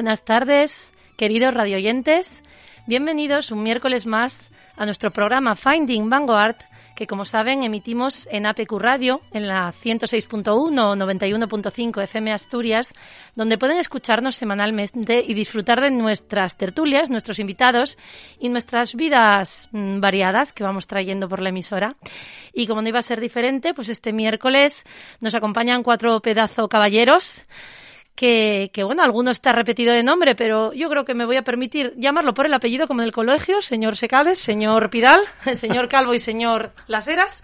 Buenas tardes, queridos radioyentes. Bienvenidos un miércoles más a nuestro programa Finding Vanguard, que como saben emitimos en APQ Radio, en la 106.1 o 91.5 FM Asturias, donde pueden escucharnos semanalmente y disfrutar de nuestras tertulias, nuestros invitados y nuestras vidas mm, variadas que vamos trayendo por la emisora. Y como no iba a ser diferente, pues este miércoles nos acompañan cuatro pedazo caballeros que, que, bueno, alguno está repetido de nombre, pero yo creo que me voy a permitir llamarlo por el apellido como en el colegio, señor Secades, señor Pidal, señor Calvo y señor Las Heras.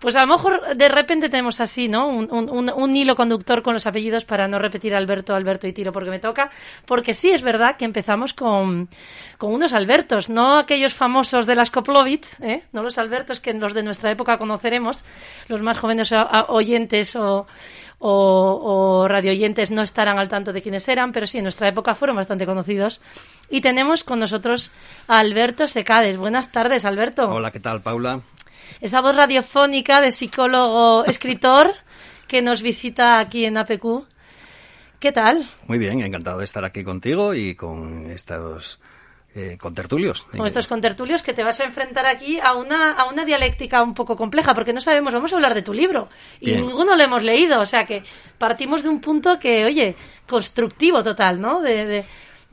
Pues a lo mejor de repente tenemos así, ¿no? Un, hilo conductor con los apellidos para no repetir Alberto, Alberto y Tiro porque me toca. Porque sí es verdad que empezamos con, con unos Albertos, no aquellos famosos de las Koplovitz, ¿eh? No los Albertos que los de nuestra época conoceremos, los más jóvenes oyentes o, o, o radioyentes no estarán al tanto de quiénes eran, pero sí en nuestra época fueron bastante conocidos. Y tenemos con nosotros a Alberto Secades. Buenas tardes, Alberto. Hola, ¿qué tal, Paula? Esa voz radiofónica de psicólogo escritor que nos visita aquí en APQ. ¿Qué tal? Muy bien, encantado de estar aquí contigo y con estos eh, contertulios. Con estos contertulios que te vas a enfrentar aquí a una, a una dialéctica un poco compleja, porque no sabemos, vamos a hablar de tu libro y bien. ninguno lo hemos leído, o sea que partimos de un punto que, oye, constructivo total, ¿no? De, de,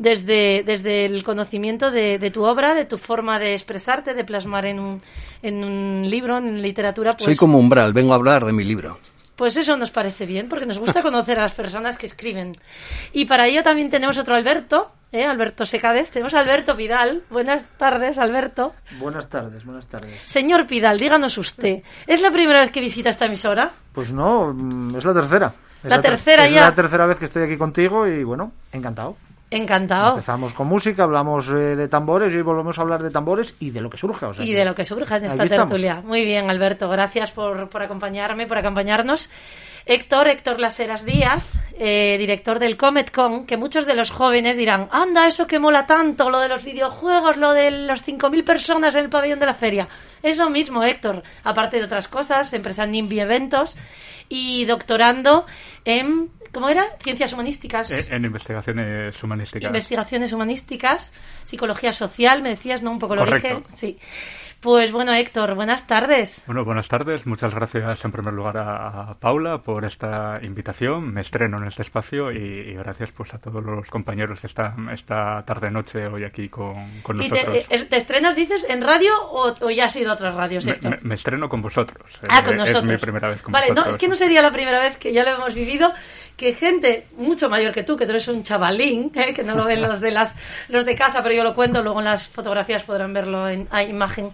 desde, desde el conocimiento de, de, tu obra, de tu forma de expresarte, de plasmar en un, en un libro, en literatura. Pues, Soy como umbral, vengo a hablar de mi libro. Pues eso nos parece bien, porque nos gusta conocer a las personas que escriben. Y para ello también tenemos otro Alberto, ¿eh? Alberto Secades. Tenemos a Alberto Pidal. Buenas tardes, Alberto. Buenas tardes, buenas tardes. Señor Pidal, díganos usted, ¿es la primera vez que visita esta emisora? Pues no, es la tercera. Es la, la ter tercera ya. Es la tercera vez que estoy aquí contigo y bueno, encantado. Encantado. Empezamos con música, hablamos eh, de tambores y hoy volvemos a hablar de tambores y de lo que surja. O sea, y de lo que surja en esta tertulia. Estamos. Muy bien, Alberto. Gracias por, por acompañarme, por acompañarnos. Héctor, Héctor Laseras Díaz, eh, director del Comet Con, que muchos de los jóvenes dirán, anda, eso que mola tanto, lo de los videojuegos, lo de los 5.000 personas en el pabellón de la feria. Es lo mismo, Héctor, aparte de otras cosas, empresa NIMBY Eventos y doctorando en, ¿cómo era? Ciencias humanísticas. En, en investigaciones humanísticas. Investigaciones humanísticas, psicología social, me decías, ¿no? Un poco el Correcto. origen. Sí. Pues bueno, Héctor, buenas tardes. Bueno, buenas tardes. Muchas gracias en primer lugar a, Paula por esta invitación. Me estreno en este espacio y, y gracias pues a todos los compañeros esta, esta tarde-noche hoy aquí con, con ¿Y nosotros. te, eh, te, estrenas, dices, en radio o, o, ya has ido a otras radios, Héctor? Me, me, me estreno con vosotros. Ah, con nosotros. Es mi primera vez con vale, vosotros. no, es que no sería la primera vez que ya lo hemos vivido, que gente mucho mayor que tú, que tú eres un chavalín, ¿eh? que no lo ven los de, las, los de casa, pero yo lo cuento, luego en las fotografías podrán verlo en a imagen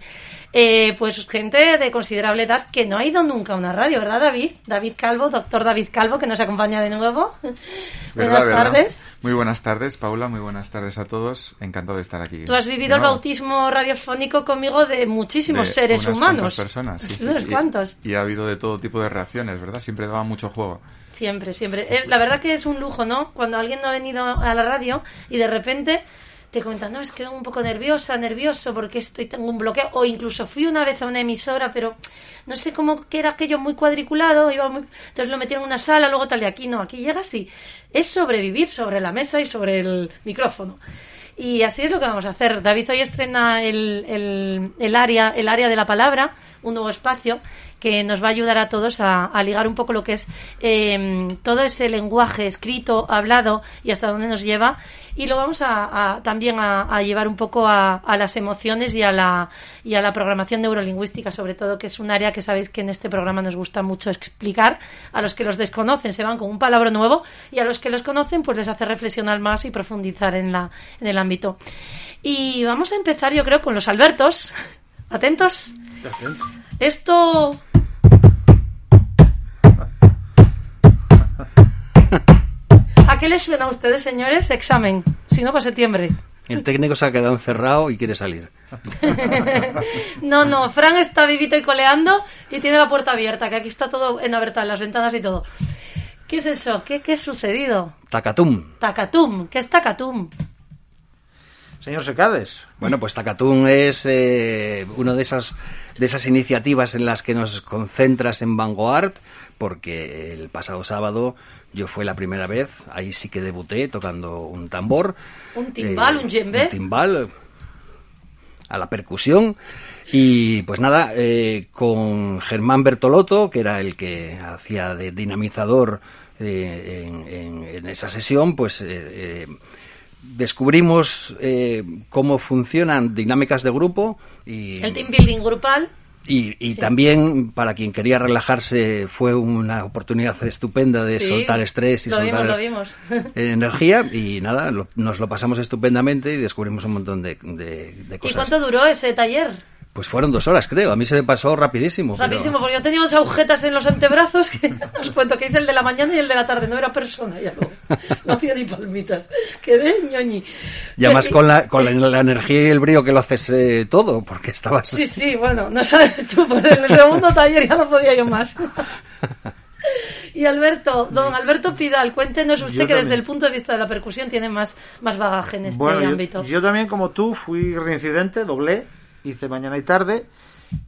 eh, pues gente de considerable edad que no ha ido nunca a una radio, ¿verdad, David? David Calvo, doctor David Calvo, que nos acompaña de nuevo. buenas ¿verdad? tardes. Muy buenas tardes, Paula, muy buenas tardes a todos. Encantado de estar aquí. Tú has vivido el bautismo radiofónico conmigo de muchísimos de seres unas humanos. personas, sí, sí. Unos y, cuantos. Y ha habido de todo tipo de reacciones, ¿verdad? Siempre daba mucho juego. Siempre, siempre. Es, la verdad que es un lujo, ¿no? Cuando alguien no ha venido a la radio y de repente te comentan, no, es que un poco nerviosa, nervioso porque estoy tengo un bloqueo. O incluso fui una vez a una emisora, pero no sé cómo que era aquello muy cuadriculado, iba muy... entonces lo metieron en una sala, luego tal y aquí no, aquí llega así. Es sobrevivir sobre la mesa y sobre el micrófono. Y así es lo que vamos a hacer. David hoy estrena el, el, el área, el área de la palabra, un nuevo espacio que nos va a ayudar a todos a, a ligar un poco lo que es eh, todo ese lenguaje escrito, hablado y hasta dónde nos lleva. Y lo vamos a, a también a, a, llevar un poco a, a, las emociones y a, la, y a la programación neurolingüística, sobre todo, que es un área que sabéis que en este programa nos gusta mucho explicar. A los que los desconocen se van con un palabra nuevo y a los que los conocen pues les hace reflexionar más y profundizar en, la, en el ámbito. Y vamos a empezar, yo creo, con los Albertos. ¿Atentos? Esto ¿A qué les suena a ustedes, señores? Examen, si no para septiembre. El técnico se ha quedado encerrado y quiere salir. no, no, Fran está vivito y coleando y tiene la puerta abierta, que aquí está todo en abierta, las ventanas y todo. ¿Qué es eso? ¿Qué, qué ha sucedido? Tacatum. Tacatum. ¿Qué es Tacatum? Señor Secades. Bueno, pues Tacatum es eh, una de esas, de esas iniciativas en las que nos concentras en Vanguard, porque el pasado sábado Yo fue la primera vez, ahí sí que debuté tocando un tambor. Un timbal, eh, un djembe. Un timbal a la percusión. Y pues nada, eh, con Germán Bertolotto, que era el que hacía de dinamizador eh, en, en- en esa sesión, pues eh, descubrimos cómo funcionan dinámicas de grupo y, El team building grupal. Y, y Sí. también para quien quería relajarse fue una oportunidad estupenda de Sí, soltar estrés y lo soltar vimos, lo vimos. energía y nada, lo- nos lo pasamos estupendamente y descubrimos un montón de, de- de ¿Y cosas. cuánto duró ese taller? Pues fueron dos horas, creo. A mí se me pasó rapidísimo. pero- Rapidísimo, porque yo tenía unas agujetas en los antebrazos que os cuento que hice el de la mañana y el de la tarde, no era persona ya no, no hacía ni palmitas, quedé ñoñi. Y además Pero- con, la, con la, la energía y el brío que lo haces eh, todo, porque estabas... Sí, sí, bueno, no sabes tú, en el segundo taller ya no podía yo más. Y Alberto, don Alberto Pidal, cuéntenos usted Yo que desde el punto de vista de la percusión tiene más, más bagaje en este Bueno, yo- ámbito. Yo, también, como tú, fui reincidente, doblé, hice mañana y tarde.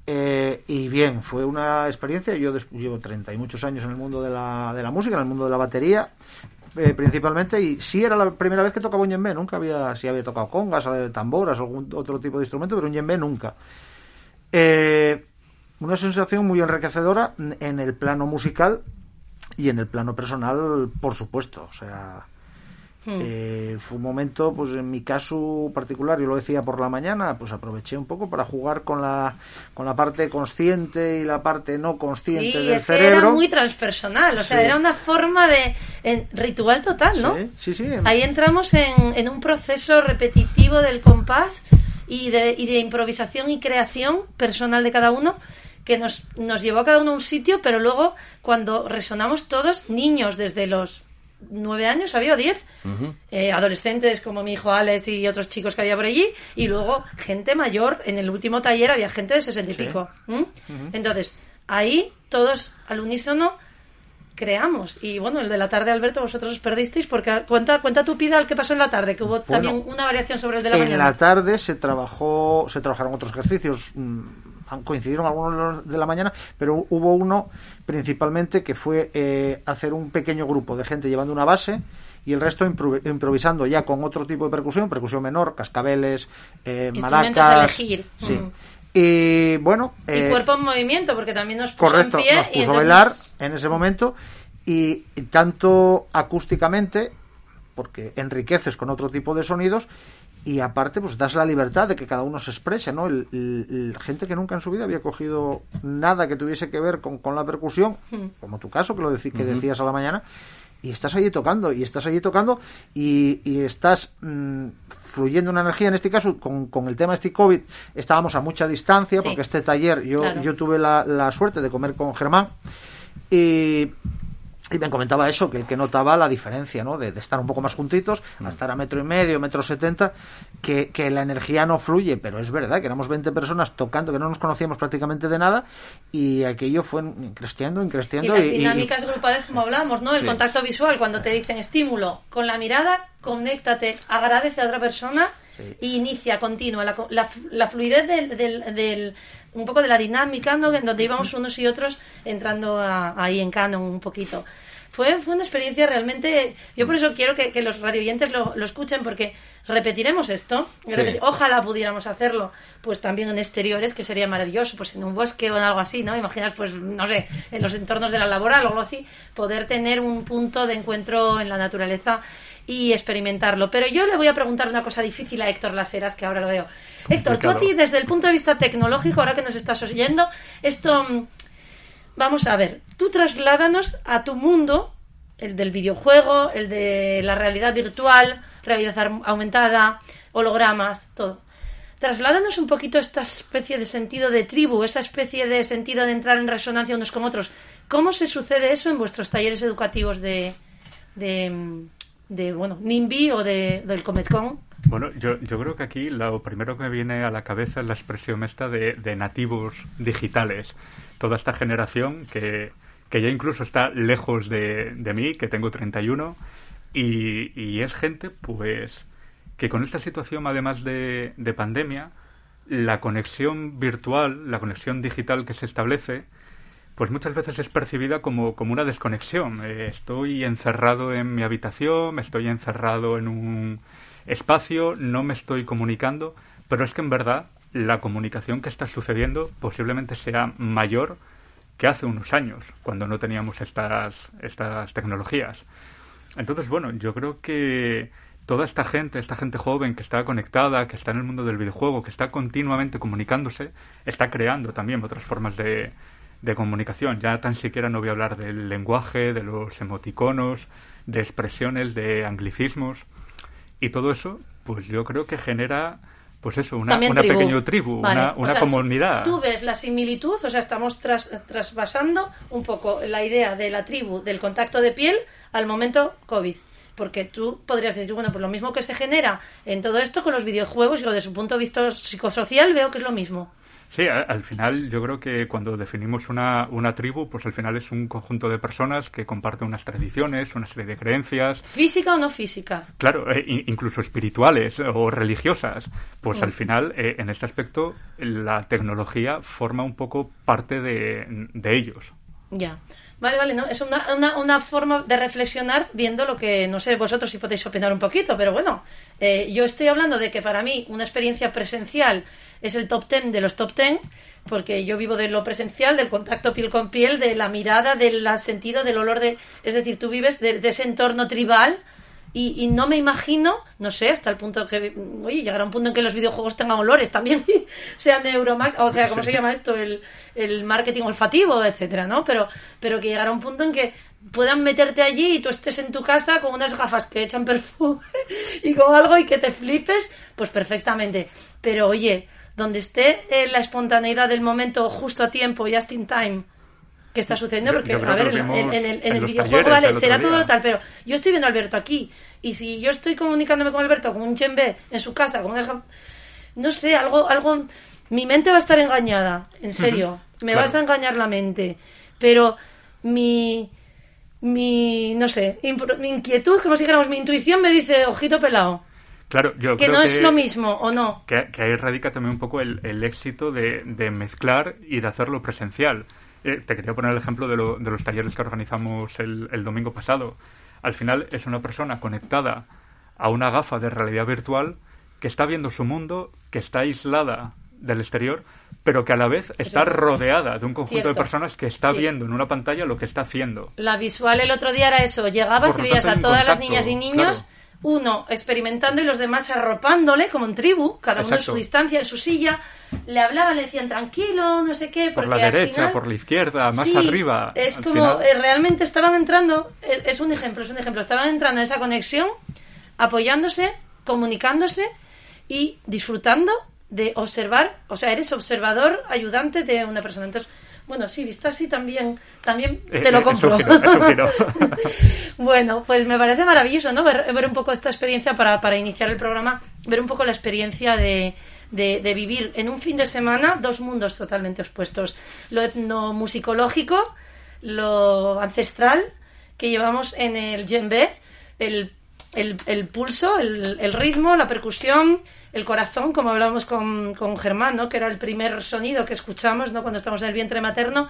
eh, y bien, fue una experiencia. Yo llevo 30 y muchos años en el mundo de la, de la música, en el mundo de la batería, eh, principalmente. Y sí era la primera vez que tocaba un yembe. Nunca había, sí había tocado congas, eh, tamboras, algún otro tipo de instrumento, pero un yembe nunca. Eh, una sensación muy enriquecedora en el plano musical y en el plano personal, por supuesto. O sea, Hmm. eh, fue un momento, pues en mi caso particular, yo lo decía por la mañana, pues aproveché un poco para jugar con la, con la parte consciente y la parte no consciente Sí, del es que cerebro. era muy transpersonal, o sea, Sí. era una forma de en- ritual total, ¿no? Sí, sí, sí. Ahí entramos en, en un proceso repetitivo del compás y de, y de improvisación y creación personal de cada uno que nos, nos llevó a cada uno a un sitio, pero luego cuando resonamos todos, niños desde los nueve años, había o diez, eh, adolescentes como mi hijo Alex y otros chicos que había por allí, y luego gente mayor, en el último taller había gente de sesenta y Sí. pico. Entonces, ahí todos al unísono creamos. Y bueno, el de la tarde, Alberto, vosotros os perdisteis porque cuenta, cuenta tu Pidal qué pasó en la tarde, que hubo también una variación sobre el de la en mañana. la tarde se trabajó, se trabajaron otros ejercicios, mm, coincidieron algunos de la mañana, pero hubo uno principalmente que fue eh, hacer un pequeño grupo de gente llevando una base y el resto impro- improvisando ya con otro tipo de percusión, percusión menor, cascabeles, eh, Instrumentos maracas. a elegir. Sí. Mm. Y bueno, y eh, cuerpo en movimiento, porque también nos puso correcto, en pie. nos y a entonces bailar nos- en ese momento y, y tanto acústicamente, porque enriqueces con otro tipo de sonidos y aparte pues das la libertad de que cada uno se exprese, ¿no? El, el- el- gente que nunca en su vida había cogido nada que tuviese que ver con, con la percusión, Hmm. como tu caso que lo deci- que decías a la mañana, y estás allí tocando, y estás allí tocando, y, y estás mm, fluyendo una energía, en este caso, con, con el tema este COVID, estábamos a mucha distancia, Sí. porque este taller yo, Claro. yo tuve la, la suerte de comer con Germán, y, y me comentaba eso, que el que notaba la diferencia, ¿no? De, de estar un poco más juntitos, a estar a metro y medio, metro setenta, que, que la energía no fluye, pero es verdad que éramos 20 personas tocando, que no nos conocíamos prácticamente de nada, y aquello fue increstiendo, Y increstiendo. las y- y- dinámicas grupales, como hablábamos, ¿no? El Sí. contacto visual, cuando te dicen estímulo, con la mirada, conéctate, agradece a otra persona Y inicia, continua, la, la, la fluidez del, del, del- un poco de la dinámica. En donde íbamos unos y otros entrando a- ahí en canon un poquito. Fue, fue una experiencia realmente. Yo por eso quiero que, que los radioyentes lo, lo escuchen, porque repetiremos esto. Sí. Ojalá pudiéramos hacerlo, pues también en exteriores, que sería maravilloso, pues en un bosque o en algo así, ¿no? Imaginas, pues, no sé, en los entornos de la laboral o algo así, poder tener un punto de encuentro en la naturaleza y experimentarlo. Pero yo le voy a preguntar una cosa difícil a Héctor Laseras, que ahora lo veo. Héctor, tú a ti, desde el punto de vista tecnológico, ahora que nos estás oyendo, esto. Mm, Vamos a ver, tú trasládanos a tu mundo, el del videojuego, el de la realidad virtual, realidad aumentada, hologramas, todo. Trasládanos un poquito esta especie de sentido de tribu, esa especie de sentido de entrar en resonancia unos con otros. ¿Cómo se sucede eso en vuestros talleres educativos de, de, de, bueno, NIMBY o de, del CometCon? Bueno, yo, yo creo que aquí lo primero que me viene a la cabeza es la expresión esta de, de nativos digitales. Toda esta generación que, que ya incluso está lejos de, de mí, que tengo 31, y, y es gente, pues, que con esta situación, además de, de pandemia, la conexión virtual, la conexión digital que se establece, pues muchas veces es percibida como, como una desconexión. Eh, estoy encerrado en mi habitación, estoy encerrado en un espacio, no me estoy comunicando, pero es que en verdad la comunicación que está sucediendo posiblemente sea mayor que hace unos años, cuando no teníamos estas, estas tecnologías. Entonces, bueno, yo creo que toda esta gente, esta gente joven que está conectada, que está en el mundo del videojuego, que está continuamente comunicándose, está creando también otras formas de, de comunicación. Ya tan siquiera no voy a hablar del lenguaje, de los emoticonos, de expresiones, de anglicismos. Y todo eso, pues yo creo que genera pues eso, una, una pequeña tribu, una, una comunidad. Tú, ves la similitud, o sea, estamos tras, trasvasando un poco la idea de la tribu, del contacto de piel, al momento COVID. Porque tú podrías decir, bueno, pues lo mismo que se genera en todo esto con los videojuegos, yo desde su punto de vista psicosocial veo que es lo mismo. Sí, al final yo creo que cuando definimos una, una tribu, pues al final es un conjunto de personas que comparten unas tradiciones, una serie de creencias. ¿Física o no física? Claro, eh, incluso espirituales o religiosas. Pues al mm. final, eh, en este aspecto, la tecnología forma un poco parte de, de ellos. Ya. Vale, vale, ¿no? Es una, una, una, forma de reflexionar viendo lo que, no sé, vosotros si podéis opinar un poquito, pero bueno, eh, yo estoy hablando de que para mí una experiencia presencial es el top ten de los top ten, porque yo vivo de lo presencial, del contacto piel con piel, de la mirada, del sentido, del olor de... Es decir, tú vives de, ese entorno tribal y, no me imagino, no sé, hasta el punto que, oye, llegará un punto en que los videojuegos tengan olores también, sean de Euromac, o sea, ¿cómo se llama esto? El, el marketing olfativo, etcétera, ¿no? Pero, pero que llegará un punto en que puedan meterte allí y tú estés en tu casa con unas gafas que echan perfume y con algo y que te flipes, pues perfectamente. Pero oye, donde esté eh, la espontaneidad del momento justo a tiempo, just in time, que está sucediendo, porque, a ver, en, el, en el videojuego, vale, será todo lo tal, pero yo estoy viendo a Alberto aquí, y si yo estoy comunicándome con Alberto con un chembe en su casa, con el, no sé, algo, algo, mi mente va a estar engañada, en serio, me vas a engañar la mente, pero mi, mi, no sé, mi inquietud, como si dijéramos, mi intuición me dice, ojito pelado. Claro, yo que no es lo mismo, ¿o no? Que, ahí radica también un poco el, éxito de, mezclar y de hacerlo presencial. Eh, te quería poner el ejemplo de, los talleres que organizamos el, domingo pasado. Al final es una persona conectada a una gafa de realidad virtual que está viendo su mundo, que está aislada del exterior, pero que a la vez está rodeada de un conjunto de personas que está viendo en una pantalla lo que está haciendo. La visual el otro día era eso, llegabas y veías a todas las niñas y niños uno experimentando y los demás arropándole como en tribu, cada uno en su distancia, en su silla, le hablaban, le decían tranquilo, no sé qué. Por la derecha, por la izquierda, más arriba. Es como eh, realmente estaban entrando, eh, es un ejemplo, es un ejemplo, estaban entrando en esa conexión, apoyándose, comunicándose y disfrutando de observar, o sea, eres observador, ayudante de una persona. Entonces, bueno, sí, visto así también, también eh, te lo eh, compro. bueno, pues me parece maravilloso, ¿no? Ver, un poco esta experiencia para, para, iniciar el programa, ver un poco la experiencia de, de, vivir en un fin de semana dos mundos totalmente opuestos. Lo etnomusicológico, lo ancestral que llevamos en el djembe, el, el, el pulso, el, el ritmo, la percusión, el corazón, como hablábamos con, con Germán, ¿no? que era el primer sonido que escuchamos ¿no? cuando estamos en el vientre materno,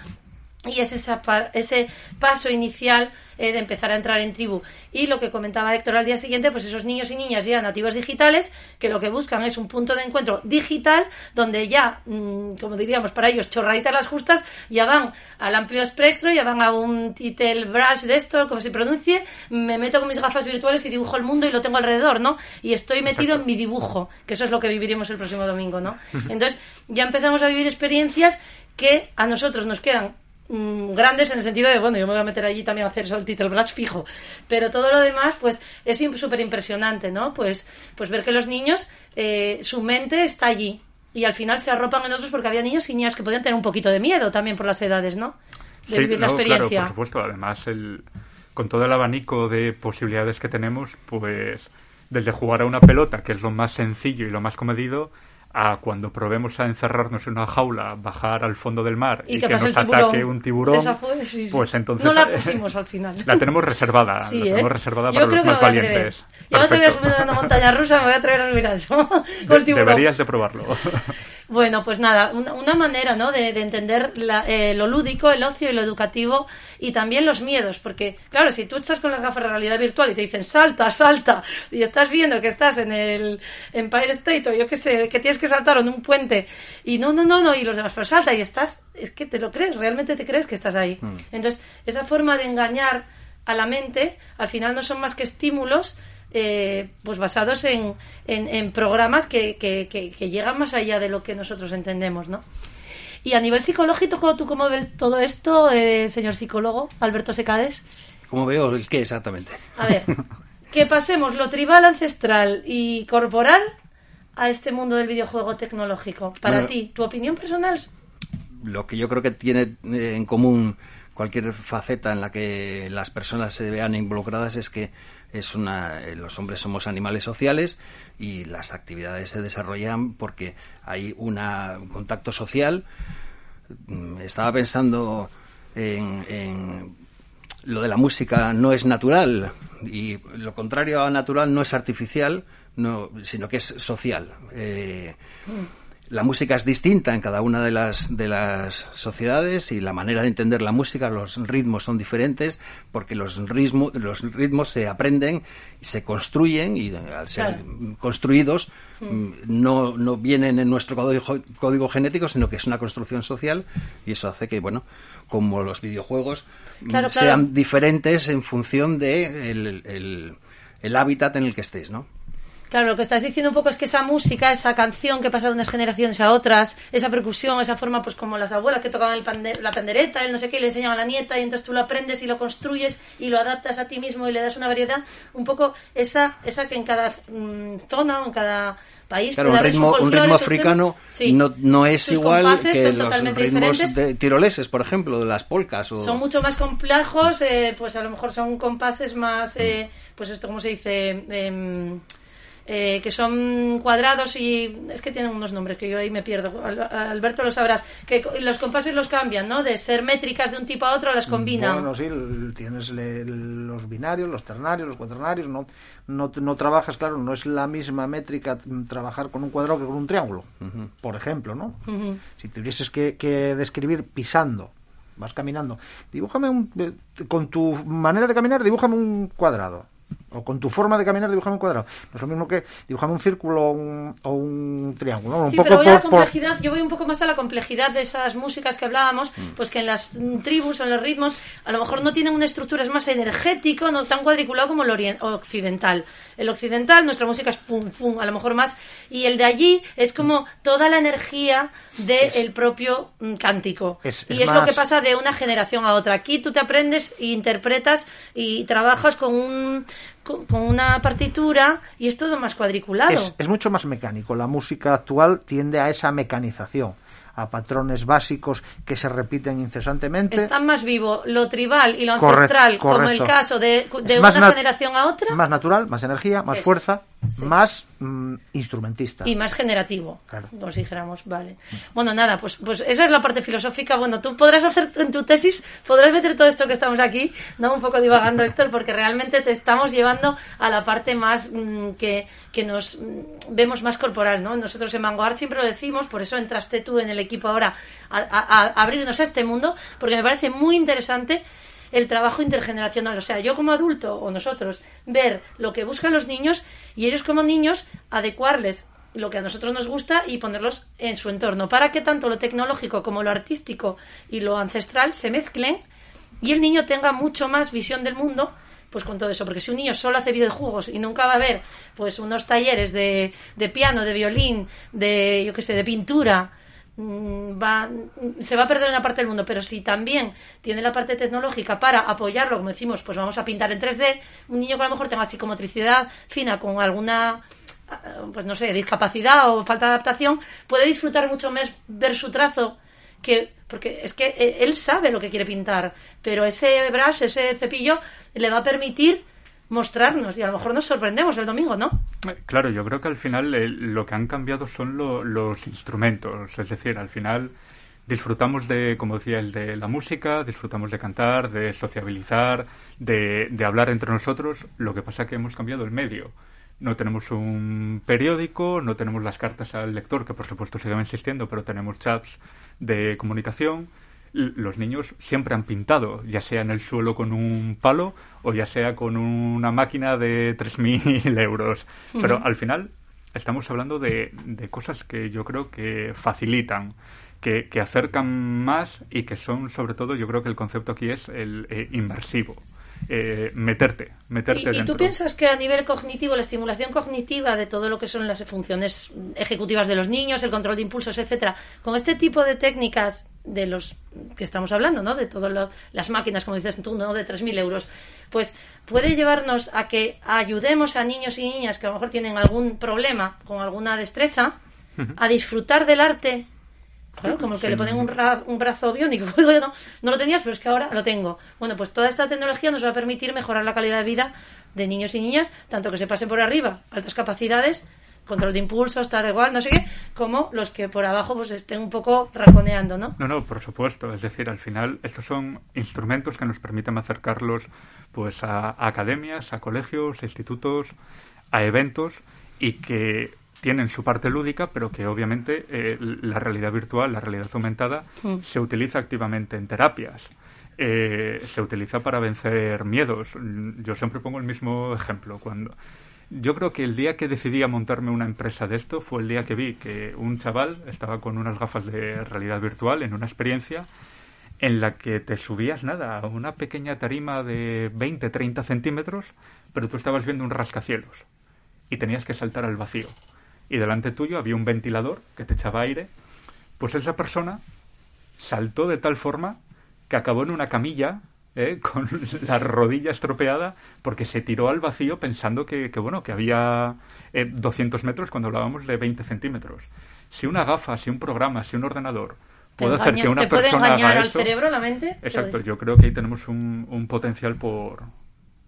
y es esa, ese paso inicial eh, de empezar a entrar en tribu. Y lo que comentaba Héctor al día siguiente, pues esos niños y niñas ya nativos digitales, que lo que buscan es un punto de encuentro digital, donde ya, mm, como diríamos para ellos, chorraditas las justas, ya van al amplio espectro, ya van a un title brush de esto, como se pronuncie, me meto con mis gafas virtuales y dibujo el mundo y lo tengo alrededor, ¿no? Y estoy metido en mi dibujo, que eso es lo que viviremos el próximo domingo, ¿no? Entonces, ya empezamos a vivir experiencias que a nosotros nos quedan Mm, grandes en el sentido de, bueno, yo me voy a meter allí también a hacer eso el title brush fijo, pero todo lo demás, pues es súper impresionante, ¿no? Pues, pues ver que los niños, eh, su mente está allí y al final se arropan en otros porque había niños y niñas que podían tener un poquito de miedo también por las edades, ¿no? De vivir la experiencia. Claro, por supuesto, además, el, con todo el abanico de posibilidades que tenemos, pues desde jugar a una pelota, que es lo más sencillo y lo más comedido, a cuando probemos a encerrarnos en una jaula, bajar al fondo del mar y, que, nos ataque un tiburón, pues entonces no la pusimos al final. La tenemos reservada, la tenemos ¿eh? reservada para los más valientes. Yo no te voy a subir a una montaña rusa, me voy a atrever a mirar eso. Deberías de probarlo. Bueno, pues nada, una, una manera ¿no? de, de entender la- eh, lo lúdico, el ocio y lo educativo y también los miedos, porque claro, si tú estás con las gafas de realidad virtual y te dicen salta, salta, y estás viendo que estás en el Empire State o yo qué sé, que tienes que saltar en un puente y no, no, no, no, y los demás, pero salta y estás, es que te lo crees, realmente te crees que estás ahí. Entonces, esa forma de engañar a la mente, al final no son más que estímulos eh, pues basados en, en, en programas que, que, que- que llegan más allá de lo que nosotros entendemos, ¿no? Y a nivel psicológico, ¿tú cómo ves todo esto, eh, señor psicólogo Alberto Secades? Como veo, ¿qué exactamente? A ver, que pasemos lo tribal, ancestral y corporal a este mundo del videojuego tecnológico. Para Bueno. ti, ¿tu opinión personal? Lo que yo creo que tiene eh, en común cualquier faceta en la que las personas se vean involucradas es que es una eh, los hombres somos animales sociales y las actividades se desarrollan porque hay una, un contacto social Mm, estaba pensando en, en lo de la música no es natural y lo contrario a natural no es artificial, no, sino que es social. Eh, la música es distinta en cada una de las, de las sociedades y la manera de entender la música, los ritmos son diferentes porque los, ritmo, los ritmos se aprenden se construyen y al ser Claro. construidos mm, no, no vienen en nuestro código, código genético, sino que es una construcción social y eso hace que, bueno, como los videojuegos mm, Claro, sean claro. diferentes en función de el, el- el hábitat en el que estés, ¿no? Claro, lo que estás diciendo un poco es que esa música, esa canción que pasa de unas generaciones a otras, esa percusión, esa forma, pues como las abuelas que tocaban el la pandereta, el no sé qué, y le enseñaban a la nieta, y entonces tú lo aprendes y lo construyes y lo adaptas a ti mismo y le das una variedad, un poco esa, esa que en cada mm, zona o en cada país. Claro, un ritmo, un ritmo africano Sí. no, no es Sus igual que son los ritmos de tiroleses, por ejemplo, de las polcas. O... Son mucho más complejos, eh, pues a lo mejor son compases más, eh, pues esto, ¿cómo se dice? Em, eh, que son cuadrados y es que tienen unos nombres que yo ahí me pierdo. Al- Alberto lo sabrás. Que los compases los cambian, ¿no? De ser métricas de un tipo a otro, las combinan. Bueno, sí, tienes le- los binarios, los ternarios, los cuaternarios, no, no, no trabajas, claro, no es la misma métrica trabajar con un cuadrado que con un triángulo, por ejemplo, ¿no? Si tuvieses que, que describir pisando, vas caminando, dibújame un, eh, con tu manera de caminar, dibújame un cuadrado. O con tu forma de caminar, dibújame un cuadrado. No es lo mismo que dibujame un círculo o un, o un triángulo. ¿no? Un Sí, poco pero voy a la por- complejidad, yo voy un poco más a la complejidad de esas músicas que hablábamos, pues que en las mm, tribus o en los ritmos a lo mejor no tienen una estructura, es más energético, no tan cuadriculado como el occidental. El occidental, nuestra música es fum, fum, a lo mejor más, y el de allí es como toda la energía del propio mm, cántico. Es- y es lo que pasa de una generación a otra. Aquí tú te aprendes e interpretas y trabajas con un con, con una partitura y es todo más cuadriculado. Es, es mucho más mecánico. La música actual tiende a esa mecanización, a patrones básicos que se repiten incesantemente. Está más vivo lo tribal y lo Correcto, ancestral, como el caso de, de una generación a otra, Más natural, más energía, más Eso, fuerza, sí. más mm, instrumentista. y más generativo, Claro. nos dijéramos, vale. Bueno, nada, pues, pues esa es la parte filosófica. Bueno, tú podrás hacer en tu tesis, podrás meter todo esto que estamos aquí, no un poco divagando, Héctor, porque realmente te estamos llevando a la parte más mm, que, que nos mm, vemos más corporal, ¿no? Nosotros en Vanguard siempre lo decimos, por eso entraste tú en el equipo ahora a, a- a abrirnos a este mundo, porque me parece muy interesante el trabajo intergeneracional. O sea, yo como adulto o nosotros, ver lo que buscan los niños y ellos como niños adecuarles lo que a nosotros nos gusta y ponerlos en su entorno para que tanto lo tecnológico como lo artístico y lo ancestral se mezclen y el niño tenga mucho más visión del mundo pues con todo eso, porque si un niño solo hace videojuegos y nunca va a ver pues unos talleres de, de piano, de violín, de yo qué sé, de pintura, va, se va a perder una parte del mundo, pero si también tiene la parte tecnológica para apoyarlo, como decimos, pues vamos a pintar en 3D, un niño que a lo mejor tenga psicomotricidad fina con alguna ah, pues no sé, discapacidad o falta de adaptación, puede disfrutar mucho más ver su trazo que porque es que eh, él sabe lo que quiere pintar, pero ese brush, ese cepillo le va a permitir mostrarnos y a lo mejor nos sorprendemos el domingo, ¿no? Eh, Claro, yo creo que al final eh, lo que han cambiado son lo- los instrumentos, es decir, al final disfrutamos de, como decía, el de la música, disfrutamos de cantar, de sociabilizar, de, de hablar entre nosotros, lo que pasa que hemos cambiado el medio. No tenemos un periódico, no tenemos las cartas al lector, que por supuesto siguen existiendo, pero tenemos chats de comunicación. Los niños siempre han pintado, ya sea en el suelo con un palo o ya sea con una máquina de 3.000 euros. Pero al final estamos hablando de, cosas que yo creo que facilitan, que, acercan más y que son, sobre todo, yo creo que el concepto aquí es el eh, inmersivo. Eh, meterte, meterte ¿Y, ¿Y tú piensas que a nivel cognitivo, la estimulación cognitiva de todo lo que son las funciones ejecutivas de los niños, el control de impulsos, etcétera, con este tipo de técnicas de los que estamos hablando, ¿no? De todas las máquinas, como dices tú, ¿no? De 3.000 euros, pues puede llevarnos a que ayudemos a niños y niñas que a lo mejor tienen algún problema con alguna destreza a disfrutar del arte Claro, como el que le ponen un, un brazo biónico. no, no lo tenías, pero es que ahora lo tengo. Bueno, pues toda esta tecnología nos va a permitir mejorar la calidad de vida de niños y niñas, tanto que se pasen por arriba, altas capacidades, control de impulso, estar igual, no sé qué, como los que por abajo pues estén un poco raconeando, ¿no? No, no, por supuesto. Es decir, al final estos son instrumentos que nos permiten acercarlos pues a academias, a colegios, a institutos, a eventos y que tienen su parte lúdica, pero que obviamente eh, la realidad virtual, la realidad aumentada, mm. se utiliza activamente en terapias. Eh, se utiliza para vencer miedos. Yo siempre pongo el mismo ejemplo. Cuando yo creo que el día que decidí a montarme una empresa de esto fue el día que vi que un chaval estaba con unas gafas de realidad virtual en una experiencia en la que te subías nada a una pequeña tarima de 20, 30 centímetros, pero tú estabas viendo un rascacielos y tenías que saltar al vacío y delante tuyo había un ventilador que te echaba aire, pues esa persona saltó de tal forma que acabó en una camilla ¿eh? con la rodilla estropeada porque se tiró al vacío pensando que, bueno que había 200 eh, metros cuando hablábamos de 20 centímetros. Si una gafa, si un programa, si un ordenador puede hacer que una persona puede engañar al cerebro, la mente. Exacto, yo creo que ahí tenemos un, un potencial por,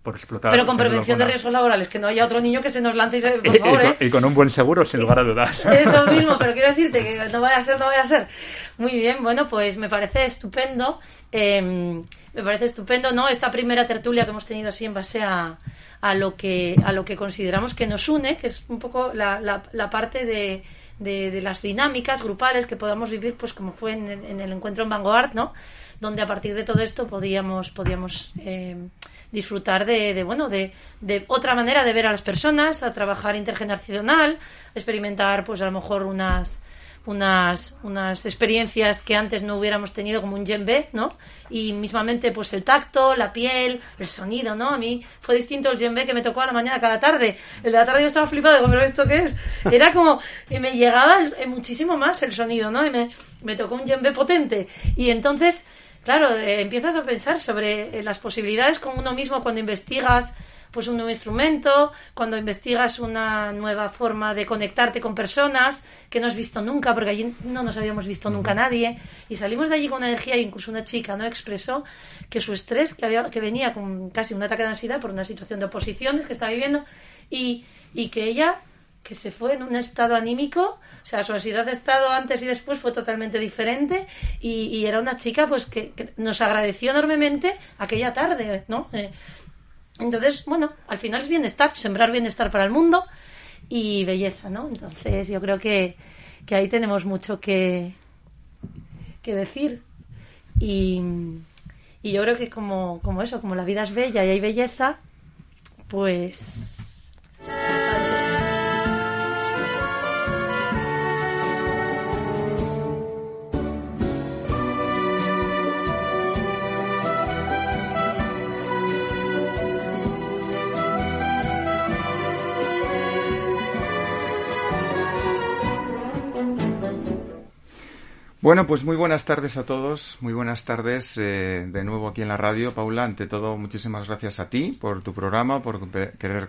por explotar. Pero con prevención de riesgos laborales, que no haya otro niño que se nos lance y se... Por favor, ¿eh? y, con, un buen seguro, sin lugar a dudas. Eso mismo, pero quiero decirte que no vaya a ser, no vaya a ser. Muy bien, bueno, pues me parece estupendo. Em, me parece estupendo, ¿no? Esta primera tertulia que hemos tenido así en base a, a, lo, que, a lo que consideramos que nos une, que es un poco la, la, parte de, de, las dinámicas grupales que podamos vivir, pues como fue en, en el encuentro en Vanguard, ¿no? Donde a partir de todo esto podíamos, podíamos eh, disfrutar de, de bueno, de, de, otra manera de ver a las personas, a trabajar intergeneracional, experimentar, pues a lo mejor unas unas, unas experiencias que antes no hubiéramos tenido como un djembe, ¿no? Y mismamente pues el tacto, la piel, el sonido, ¿no? A mí fue distinto el djembe que me tocó a la mañana que a la tarde. El de la tarde yo estaba flipado, digo, pero ¿esto qué es? Era como que me llegaba muchísimo más el sonido, ¿no? Y me, me tocó un djembe potente. Y entonces claro, eh, empiezas a pensar sobre eh, las posibilidades con uno mismo cuando investigas pues un nuevo instrumento, cuando investigas una nueva forma de conectarte con personas que no has visto nunca, porque allí no nos habíamos visto nunca nadie, y salimos de allí con una energía, incluso una chica no expresó que su estrés, que, había, que venía con casi un ataque de ansiedad por una situación de oposiciones que estaba viviendo, y, y que ella que se fue en un estado anímico, o sea, su ansiedad de estado antes y después fue totalmente diferente y, era una chica pues que, nos agradeció enormemente aquella tarde, ¿no? Eh, entonces, bueno, al final es bienestar, sembrar bienestar para el mundo y belleza, ¿no? Entonces yo creo que, que ahí tenemos mucho que, que decir y, y yo creo que como, como eso, como la vida es bella y hay belleza, pues Bueno, pues muy buenas tardes a todos, muy buenas tardes eh, de nuevo aquí en la radio. Paula, ante todo, muchísimas gracias a ti por tu programa, por querer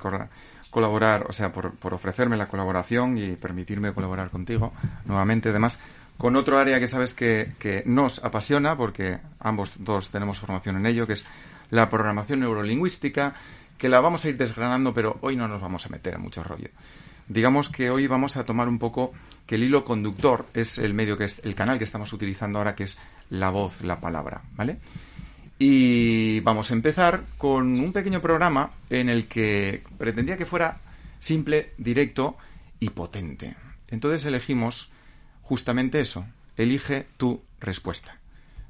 colaborar, o sea, por, ofrecerme la colaboración y permitirme colaborar contigo nuevamente, además, con otro área que sabes que, que nos apasiona, porque ambos dos tenemos formación en ello, que es la programación neurolingüística, que la vamos a ir desgranando, pero hoy no nos vamos a meter en mucho rollo. Digamos que hoy vamos a tomar un poco que el hilo conductor es el medio que es el canal que estamos utilizando ahora que es la voz, la palabra, ¿vale? Y vamos a empezar con un pequeño programa en el que pretendía que fuera simple, directo y potente. Entonces elegimos justamente eso, elige tu respuesta.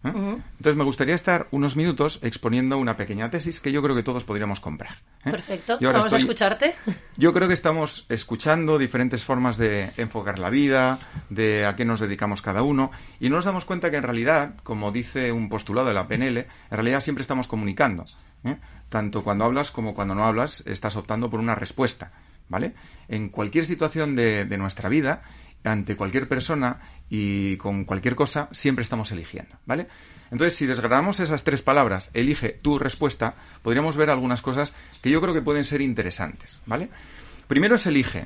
¿Eh? Entonces me gustaría estar unos minutos exponiendo una pequeña tesis que yo creo que todos podríamos comprar. ¿eh? Perfecto, vamos a escucharte. Yo creo que estamos escuchando diferentes formas de enfocar la vida, de a qué nos dedicamos cada uno, y no nos damos cuenta que en realidad, como dice un postulado de la PNL, en realidad siempre estamos comunicando. ¿eh? Tanto cuando hablas como cuando no hablas, estás optando por una respuesta. ¿Vale? En cualquier situación de, de nuestra vida, ante cualquier persona y con cualquier cosa, siempre estamos eligiendo, ¿vale? Entonces, si desgranamos esas tres palabras, elige tu respuesta, podríamos ver algunas cosas que yo creo que pueden ser interesantes, ¿vale? Primero es elige,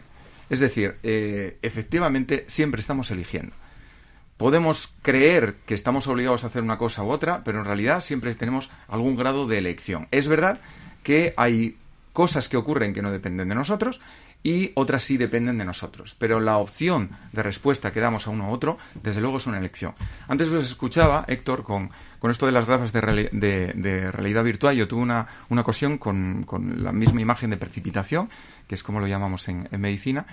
es decir, eh, efectivamente siempre estamos eligiendo. Podemos creer que estamos obligados a hacer una cosa u otra, pero en realidad siempre tenemos algún grado de elección. Es verdad que hay cosas que ocurren que no dependen de nosotros y otras sí dependen de nosotros. Pero la opción de respuesta que damos a uno u otro, desde luego es una elección. Antes os escuchaba, Héctor, con, con esto de las gafas de, realidad virtual. Yo tuve una, una ocasión con, con, la misma imagen de precipitación, que es como lo llamamos en, medicina,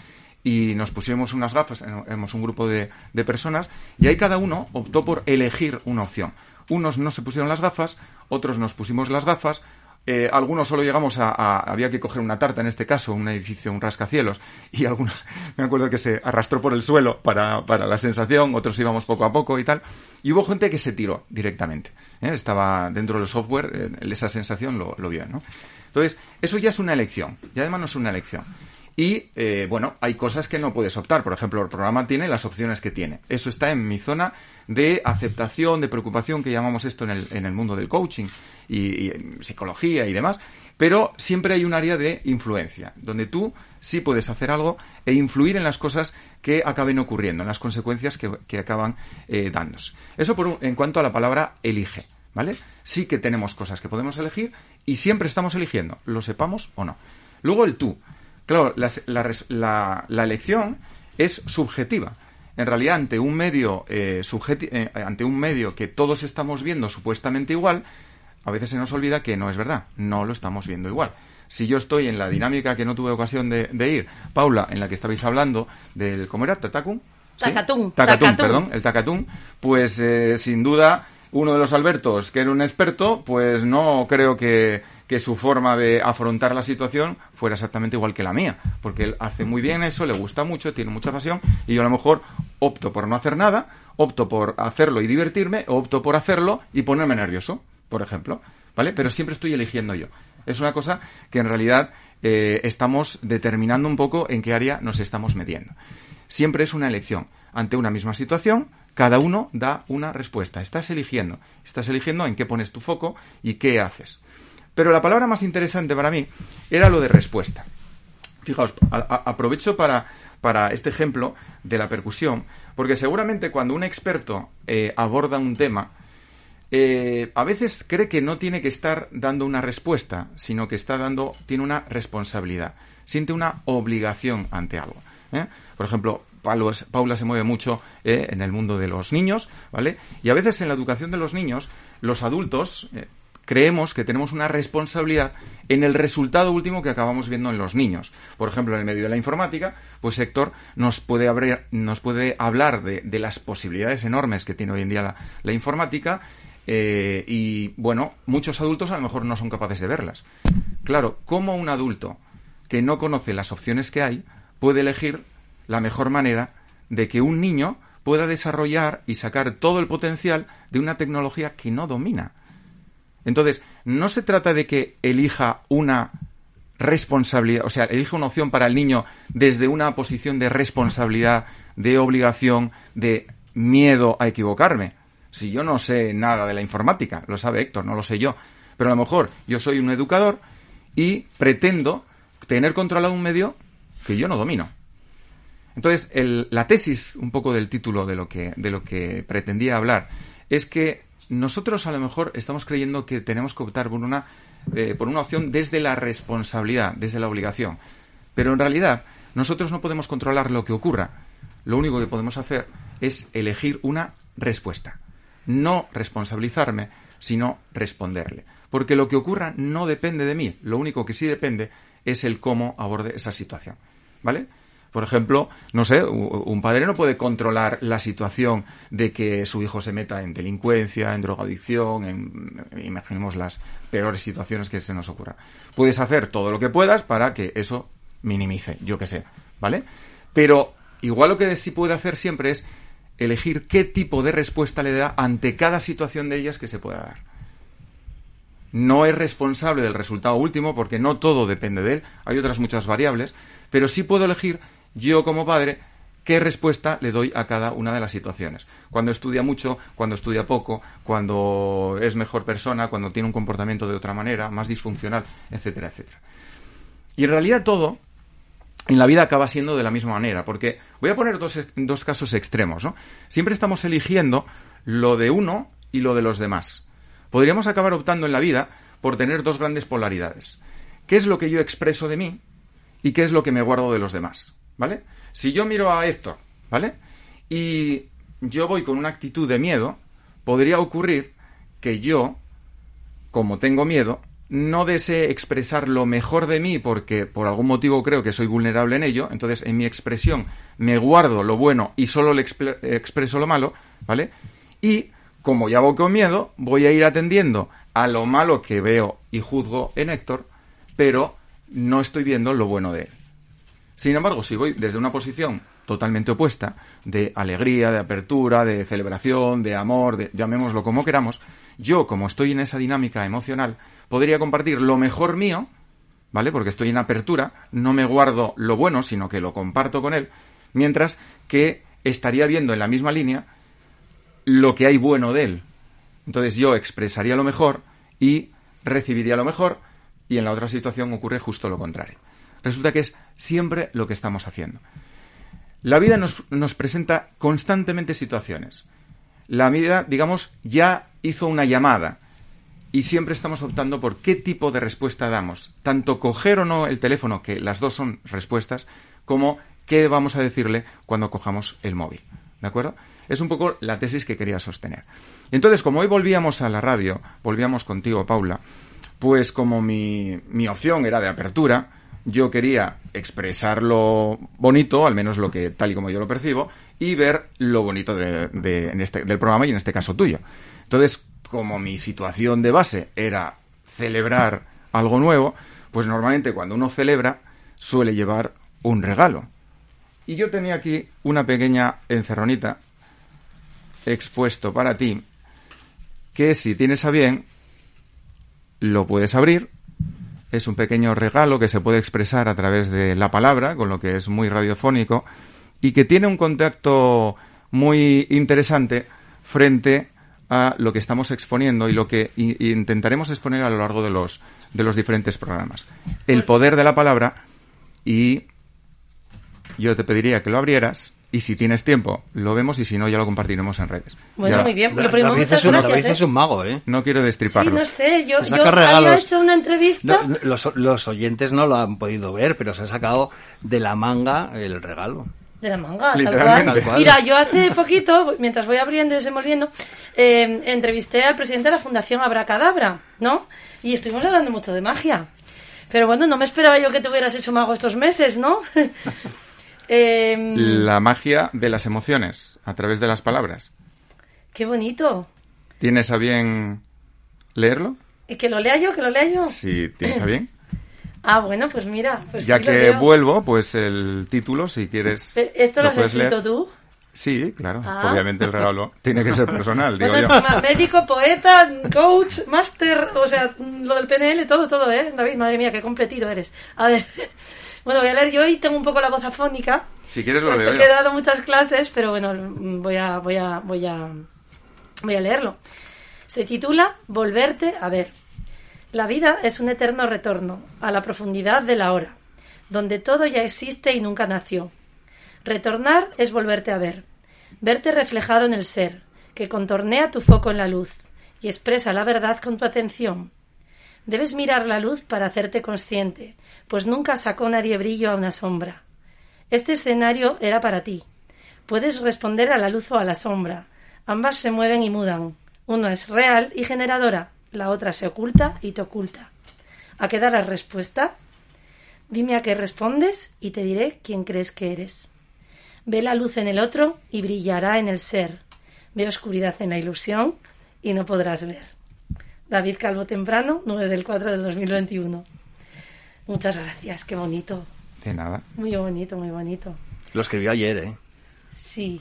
y nos pusimos unas gafas, éramos un grupo de, de personas, y ahí cada uno optó por elegir una opción. Unos no se pusieron las gafas, otros nos pusimos las gafas, eh, algunos solo llegamos a, Había que coger una tarta, en este caso, un edificio, un rascacielos, y algunos, me acuerdo que se arrastró por el suelo para, para la sensación, otros íbamos poco a poco y tal. Y hubo gente que se tiró directamente. ¿eh? Estaba dentro del software, eh, esa sensación lo, lo vio, ¿no? Entonces, eso ya es una elección, y además no es una elección. Y eh, bueno, hay cosas que no puedes optar. Por ejemplo, el programa tiene las opciones que tiene. Eso está en mi zona de aceptación, de preocupación, que llamamos esto en el, en el mundo del coaching y, psicología y demás. Pero siempre hay un área de influencia, donde tú sí puedes hacer algo e influir en las cosas que acaben ocurriendo, en las consecuencias que, acaban eh, dándose. Eso por, en cuanto a la palabra elige. ¿Vale? Sí que tenemos cosas que podemos elegir y siempre estamos eligiendo, lo sepamos o no. Luego el tú. Claro, la, elección es subjetiva. En realidad, ante un medio eh, eh, ante un medio que todos estamos viendo supuestamente igual, a veces se nos olvida que no es verdad, no lo estamos viendo igual. Si yo estoy en la dinámica que no tuve ocasión de, ir, Paula, en la que estabais hablando del ¿cómo era? Tatacum. Tacatún. Tacatún, perdón, el Tacatún, pues eh, sin duda uno de los Albertos, que era un experto, pues no creo que que su forma de afrontar la situación fuera exactamente igual que la mía, porque él hace muy bien eso, le gusta mucho, tiene mucha pasión, y yo a lo mejor opto por no hacer nada, opto por hacerlo y divertirme, o opto por hacerlo y ponerme nervioso, por ejemplo, ¿vale? Pero siempre estoy eligiendo yo. Es una cosa que en realidad eh, estamos determinando un poco en qué área nos estamos mediendo. Siempre es una elección. Ante una misma situación, cada uno da una respuesta. Estás eligiendo. Estás eligiendo en qué pones tu foco y qué haces. Pero la palabra más interesante para mí era lo de respuesta. Fijaos, aprovecho para, para, este ejemplo de la percusión, porque seguramente cuando un experto eh, aborda un tema, eh, a veces cree que no tiene que estar dando una respuesta, sino que está dando, tiene una responsabilidad, siente una obligación ante algo. ¿eh? Por ejemplo, Paula se mueve mucho en el mundo de los niños, ¿vale? Y a veces en la educación de los niños, los adultos, creemos que tenemos una responsabilidad en el resultado último que acabamos viendo en los niños. Por ejemplo, en el medio de la informática, pues Héctor nos puede, nos puede hablar de, las posibilidades enormes que tiene hoy en día la, informática eh, y, bueno, muchos adultos a lo mejor no son capaces de verlas. Claro, ¿cómo un adulto que no conoce las opciones que hay puede elegir la mejor manera de que un niño pueda desarrollar y sacar todo el potencial de una tecnología que no domina? Entonces, no se trata de que elija una responsabilidad, o sea, elija una opción para el niño desde una posición de responsabilidad, de obligación, de miedo a equivocarme. Si yo no sé nada de la informática, lo sabe Héctor, no lo sé yo, pero a lo mejor yo soy un educador y pretendo tener controlado un medio que yo no domino. Entonces, la tesis, un poco del título de lo que, de lo que pretendía hablar, es que nosotros a lo mejor estamos creyendo que tenemos que optar por una, eh, por una opción desde la responsabilidad, desde la obligación. Pero en realidad nosotros no podemos controlar lo que ocurra. Lo único que podemos hacer es elegir una respuesta. no responsabilizarme, sino responderle. Porque lo que ocurra no depende de mí, lo único que sí depende es el cómo aborde esa situación. ¿Vale? Por ejemplo, no sé, un padre no puede controlar la situación de que su hijo se meta en delincuencia, en drogadicción, en, imaginemos las peores situaciones que se nos ocurran. Puedes hacer todo lo que puedas para que eso minimice, yo que sé, ¿vale? Pero igual lo que sí puede hacer siempre es elegir qué tipo de respuesta le da ante cada situación de ellas que se pueda dar. No es responsable del resultado último porque no todo depende de él, hay otras muchas variables, pero sí puedo elegir yo como padre, qué respuesta le doy a cada una de las situaciones. Cuando estudia mucho, cuando estudia poco, cuando es mejor persona, cuando tiene un comportamiento de otra manera, más disfuncional, etcétera, etcétera. Y en realidad todo en la vida acaba siendo de la misma manera, porque voy a poner dos, casos extremos, ¿no? Siempre estamos eligiendo lo de uno y lo de los demás. Podríamos acabar optando en la vida por tener dos grandes polaridades. ¿Qué es lo que yo expreso de mí y qué es lo que me guardo de los demás? ¿Vale? Si yo miro a Héctor, ¿vale? Y yo voy con una actitud de miedo, podría ocurrir que yo, como tengo miedo, no desee expresar lo mejor de mí porque por algún motivo creo que soy vulnerable en ello, entonces en mi expresión me guardo lo bueno y solo le expreso lo malo, ¿vale? Y como ya voy con miedo, voy a ir atendiendo a lo malo que veo y juzgo en Héctor, pero no estoy viendo lo bueno de él. Sin embargo, si voy desde una posición totalmente opuesta, de alegría, de apertura, de celebración, de amor, de, llamémoslo como queramos, yo, como estoy en esa dinámica emocional, podría compartir lo mejor mío, ¿vale? Porque estoy en apertura, no me guardo lo bueno, sino que lo comparto con él, mientras que estaría viendo en la misma línea lo que hay bueno de él. Entonces yo expresaría lo mejor y recibiría lo mejor, y en la otra situación ocurre justo lo contrario resulta que es siempre lo que estamos haciendo. La vida nos, presenta constantemente situaciones. La vida, digamos, ya hizo una llamada y siempre estamos optando por qué tipo de respuesta damos. Tanto coger o no el teléfono, que las dos son respuestas, como qué vamos a decirle cuando cojamos el móvil. ¿De acuerdo? Es un poco la tesis que quería sostener. Entonces, como hoy volvíamos a la radio, volvíamos contigo, Paula, pues como mi, mi opción era de apertura, yo quería expresar lo bonito, al menos lo que tal y como yo lo percibo, y ver lo bonito de, este, del programa y en este caso tuyo. Entonces, como mi situación de base era celebrar algo nuevo, pues normalmente cuando uno celebra suele llevar un regalo. Y yo tenía aquí una pequeña encerronita expuesto para ti, que si tienes a bien, lo puedes abrir es un pequeño regalo que se puede expresar a través de la palabra, con lo que es muy radiofónico, y que tiene un contacto muy interesante frente a lo que estamos exponiendo y lo que intentaremos exponer a lo largo de los, de los diferentes programas. El poder de la palabra y yo te pediría que lo abrieras y si tienes tiempo, lo vemos y si no, ya lo compartiremos en redes. Bueno, muy bien. Lo primero, David, es un, David es un mago, ¿eh? No quiero destriparlo. Sí, no sé. Yo, yo había hecho una entrevista... los, los oyentes no lo han podido ver, pero se ha sacado de la manga el regalo. De la manga, tal cual. Mira, yo hace poquito, mientras voy abriendo y desenvolviendo, eh, entrevisté al presidente de la Fundación Abracadabra, ¿no? Y estuvimos hablando mucho de magia. Pero bueno, no me esperaba yo que te hubieras hecho mago estos meses, ¿no? Em, la magia de las emociones, a través de las palabras. ¡Qué bonito! ¿Tienes a bien leerlo? ¿Y que lo lea yo? ¿Que lo lea yo? Sí, ¿tienes a bien? ah, bueno, pues mira. Pues ya que vuelvo, pues el título, si quieres. ¿Esto lo, has escrito tú? Sí, claro. Ah. Obviamente el regalo tiene que ser personal, digo yo. Médico, poeta, coach, máster, o sea, lo del PNL, todo, todo, ¿eh? David, madre mía, qué completito eres. A ver. Bueno, voy a leer yo y tengo un poco la voz afónica. Si quieres lo leo he dado muchas clases, pero bueno, voy a, voy a, voy a, voy a leerlo. Se titula Volverte a ver. La vida es un eterno retorno a la profundidad de la hora, donde todo ya existe y nunca nació. Retornar es volverte a ver, verte reflejado en el ser, que contornea tu foco en la luz y expresa la verdad con tu atención. Debes mirar la luz para hacerte consciente, pues nunca sacó nadie brillo a una sombra. Este escenario era para ti. Puedes responder a la luz o a la sombra, Ambas se mueven y mudan. Uno es real y generadora, la otra se oculta y te oculta. ¿A qué darás respuesta? Dime a qué respondes y te diré quién crees que eres. Ve la luz en el otro y brillará en el ser. Ve oscuridad en la ilusión y no podrás ver. David Calvo Temprano, 9 del 4 del 2021. Muchas gracias, qué bonito. De nada. Muy bonito, muy bonito. Lo escribió ayer, ¿eh? Sí.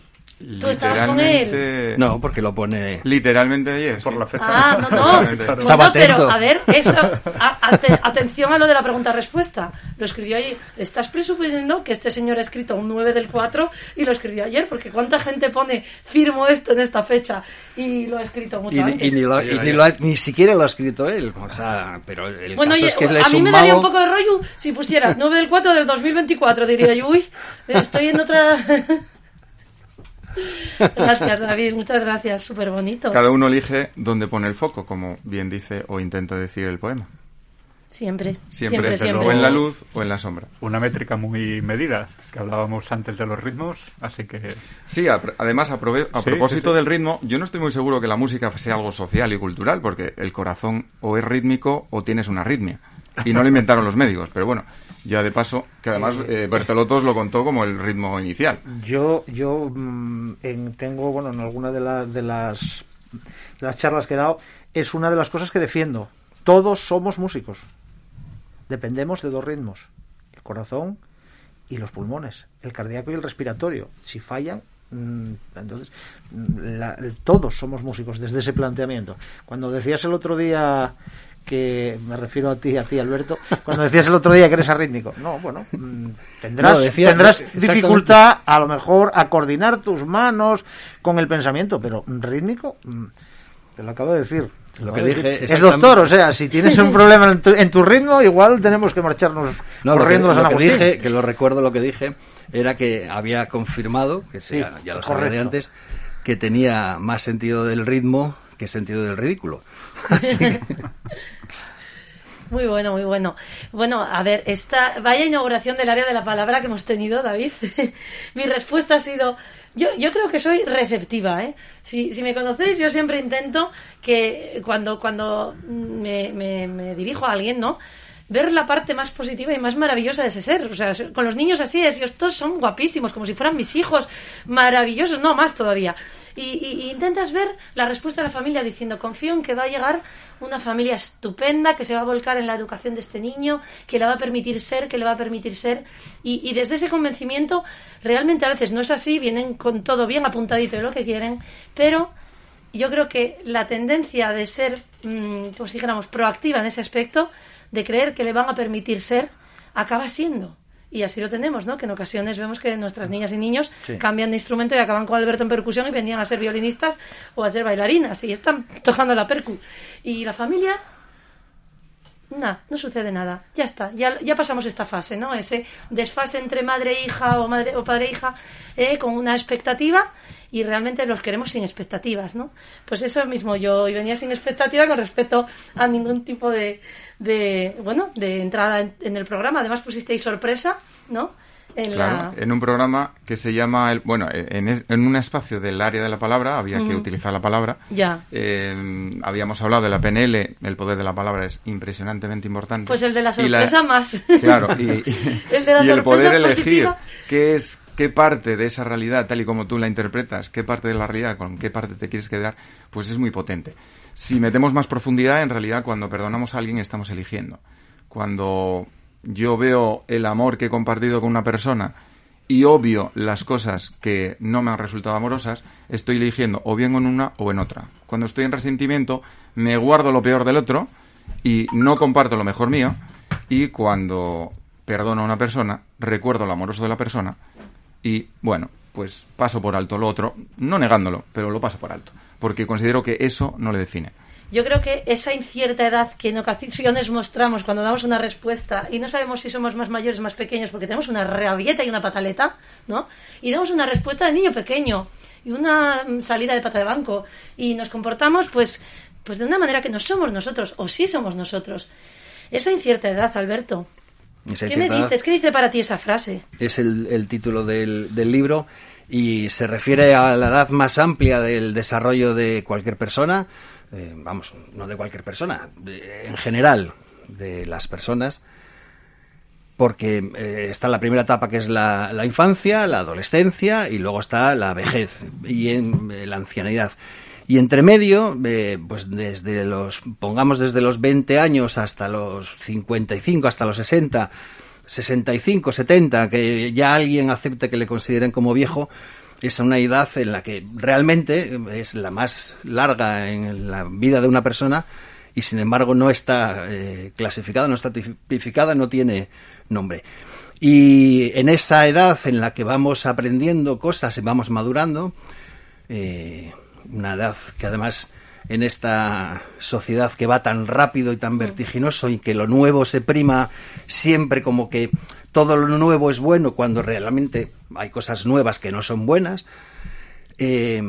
¿Tú estabas con él? No, porque lo pone... Literalmente ayer. Por sí. la fecha. Ah, no, no. Estaba Bueno, pero a ver, eso. a- ate- atención a lo de la pregunta-respuesta. Lo escribió ahí. Estás presuponiendo que este señor ha escrito un 9 del 4 y lo escribió ayer, porque ¿cuánta gente pone firmo esto en esta fecha? Y lo ha escrito mucho Y, antes. y ni, lo- y ni lo ha- ni siquiera lo ha escrito él. O sea, pero el Bueno, caso oye, es que a mí me daría un poco de rollo si pusiera 9 del 4 del 2024. Diría yo, uy, estoy en otra. Gracias, David, muchas gracias, súper bonito. Cada uno elige dónde pone el foco, como bien dice o intenta decir el poema. Siempre, Siempre, siempre, siempre. o en la luz o en la sombra. Una métrica muy medida, que hablábamos antes de los ritmos, así que Sí, a- además, a, prove- a Sí, propósito sí, sí. del ritmo, yo no estoy muy seguro que la música sea algo social y cultural, porque el corazón o es rítmico o tienes una arritmia. Y no lo inventaron los médicos, pero bueno, ya de paso, que además eh, lo contó como el ritmo inicial. Yo, yo mm, en- tengo, bueno, en alguna de, la- de las, de las charlas que he dado, es una de las cosas que defiendo. Todos somos músicos. Dependemos de dos ritmos, el corazón y los pulmones, el cardíaco y el respiratorio. Si fallan, mm, entonces mm, la- todos somos músicos desde ese planteamiento. Cuando decías el otro día que me refiero a ti, a ti Alberto, cuando decías el otro día que eres arrítmico, no, bueno, mm, tendrás, No, decía- tendrás dificultad a lo mejor a coordinar tus manos con el pensamiento, pero rítmico, mm, te lo acabo de decir. Lo que dije. Es doctor, o sea, si tienes un problema en tu, en tu ritmo, igual tenemos que marcharnos No, corriendo a San lo que Agustín. dije, que lo recuerdo lo que dije, era que había confirmado, que Sí, ya, lo sabía de antes, que tenía más sentido del ritmo que sentido del ridículo. Muy bueno, muy bueno. Bueno, a ver, esta vaya inauguración del área de la palabra que hemos tenido, David. Mi respuesta ha sido, yo, yo creo que soy receptiva, ¿eh? Si, si me conocéis, yo siempre intento que cuando, cuando me, me- me dirijo a alguien, ¿no? Ver la parte más positiva y más maravillosa de ese ser. O sea, con los niños así es, ellos todos son guapísimos, como si fueran mis hijos, maravillosos, no más todavía. Y, intentas ver la respuesta de la familia diciendo, confío en que va a llegar una familia estupenda, que se va a volcar en la educación de este niño, que le va a permitir ser, que le va a permitir ser. Y, desde ese convencimiento, realmente a veces no es así, vienen con todo bien apuntadito de lo que quieren, pero yo creo que la tendencia de ser, mm, si dijéramos, proactiva en ese aspecto, de creer que le van a permitir ser, acaba siendo. Y así lo tenemos, ¿no? Que en ocasiones vemos que nuestras niñas y niños Sí. cambian de instrumento y acaban con Alberto en percusión y venían a ser violinistas o a ser bailarinas y están tocando la percu. Y la familia Nada, no sucede nada. Ya está, ya, ya pasamos esta fase, ¿no? Ese desfase entre madre e hija o madre o padre e hija eh, con una expectativa y realmente los queremos sin expectativas, ¿no? Pues eso mismo, yo venía sin expectativa con respecto a ningún tipo de, de bueno, de entrada en, en el programa. Además pusisteis sorpresa, ¿no? En Claro, la... en un programa que se llama, el, bueno, en, es- en un espacio del área de la palabra, había que utilizar la palabra. Ya. Eh, habíamos hablado de la PNL, el poder de la palabra es impresionantemente importante. Pues el de la sorpresa más. Claro, y, y- El de la y el poder elegir qué es qué parte de esa realidad, tal y como tú la interpretas, qué parte de la realidad, con qué parte te quieres quedar, pues es muy potente. Si metemos más profundidad, en realidad cuando perdonamos a alguien estamos eligiendo. Cuando yo veo el amor que he compartido con una persona y obvio las cosas que no me han resultado amorosas, estoy eligiendo o bien en una o en otra. Cuando estoy en resentimiento, me guardo lo peor del otro y no comparto lo mejor mío. Y cuando perdono a una persona, recuerdo lo amoroso de la persona y, bueno, pues paso por alto lo otro, no negándolo, pero lo paso por alto, porque considero que eso no le define. Yo creo que esa incierta edad que en ocasiones mostramos cuando damos una respuesta y no sabemos si somos más mayores, más pequeños, porque tenemos una rabieta y una pataleta, ¿no? Y damos una respuesta de niño pequeño y una mm, salida de pata de banco y nos comportamos, pues, pues de una manera que no somos nosotros o sí somos nosotros. Esa incierta edad, Alberto. Esa ¿Qué me dices? ¿Qué dice para ti esa frase? Es el, el título del, del libro y se refiere a la edad más amplia del desarrollo de cualquier persona, eh, vamos, no de cualquier persona, en general de las personas, porque eh, está la primera etapa que es la, infancia, la adolescencia y luego está la vejez y en, eh, la ancianidad. Y entre medio, pues desde los, pongamos desde los 20 años hasta los 55, hasta los 60, 65, 70, que ya alguien acepte que le consideren como viejo, es una edad en la que realmente es la más larga en la vida de una persona y sin embargo no está eh, clasificada, no está tipificada, no tiene nombre. Y en esa edad en la que vamos aprendiendo cosas y vamos madurando, eh, una edad que además en esta sociedad que va tan rápido y tan vertiginoso y que lo nuevo se prima siempre como que todo lo nuevo es bueno cuando realmente hay cosas nuevas que no son buenas, eh,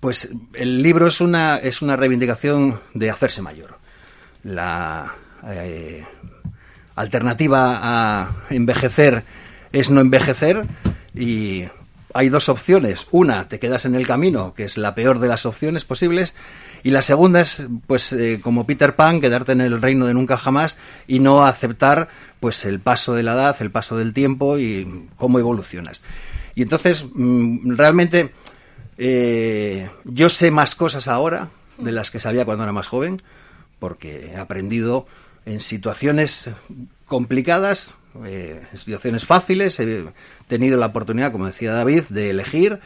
pues el libro es una, es una reivindicación de hacerse mayor. La eh, alternativa a envejecer es no envejecer y hay dos opciones. Una, te quedas en el camino, que es la peor de las opciones posibles, y la segunda es, pues, eh, como Peter Pan, quedarte en el reino de nunca jamás y no aceptar, pues, el paso de la edad, el paso del tiempo y cómo evolucionas. Y entonces, mm, realmente, eh, yo sé más cosas ahora de las que sabía cuando era más joven, porque he aprendido en situaciones complicadas, eh, situaciones fáciles, he tenido la oportunidad, como decía David, de elegir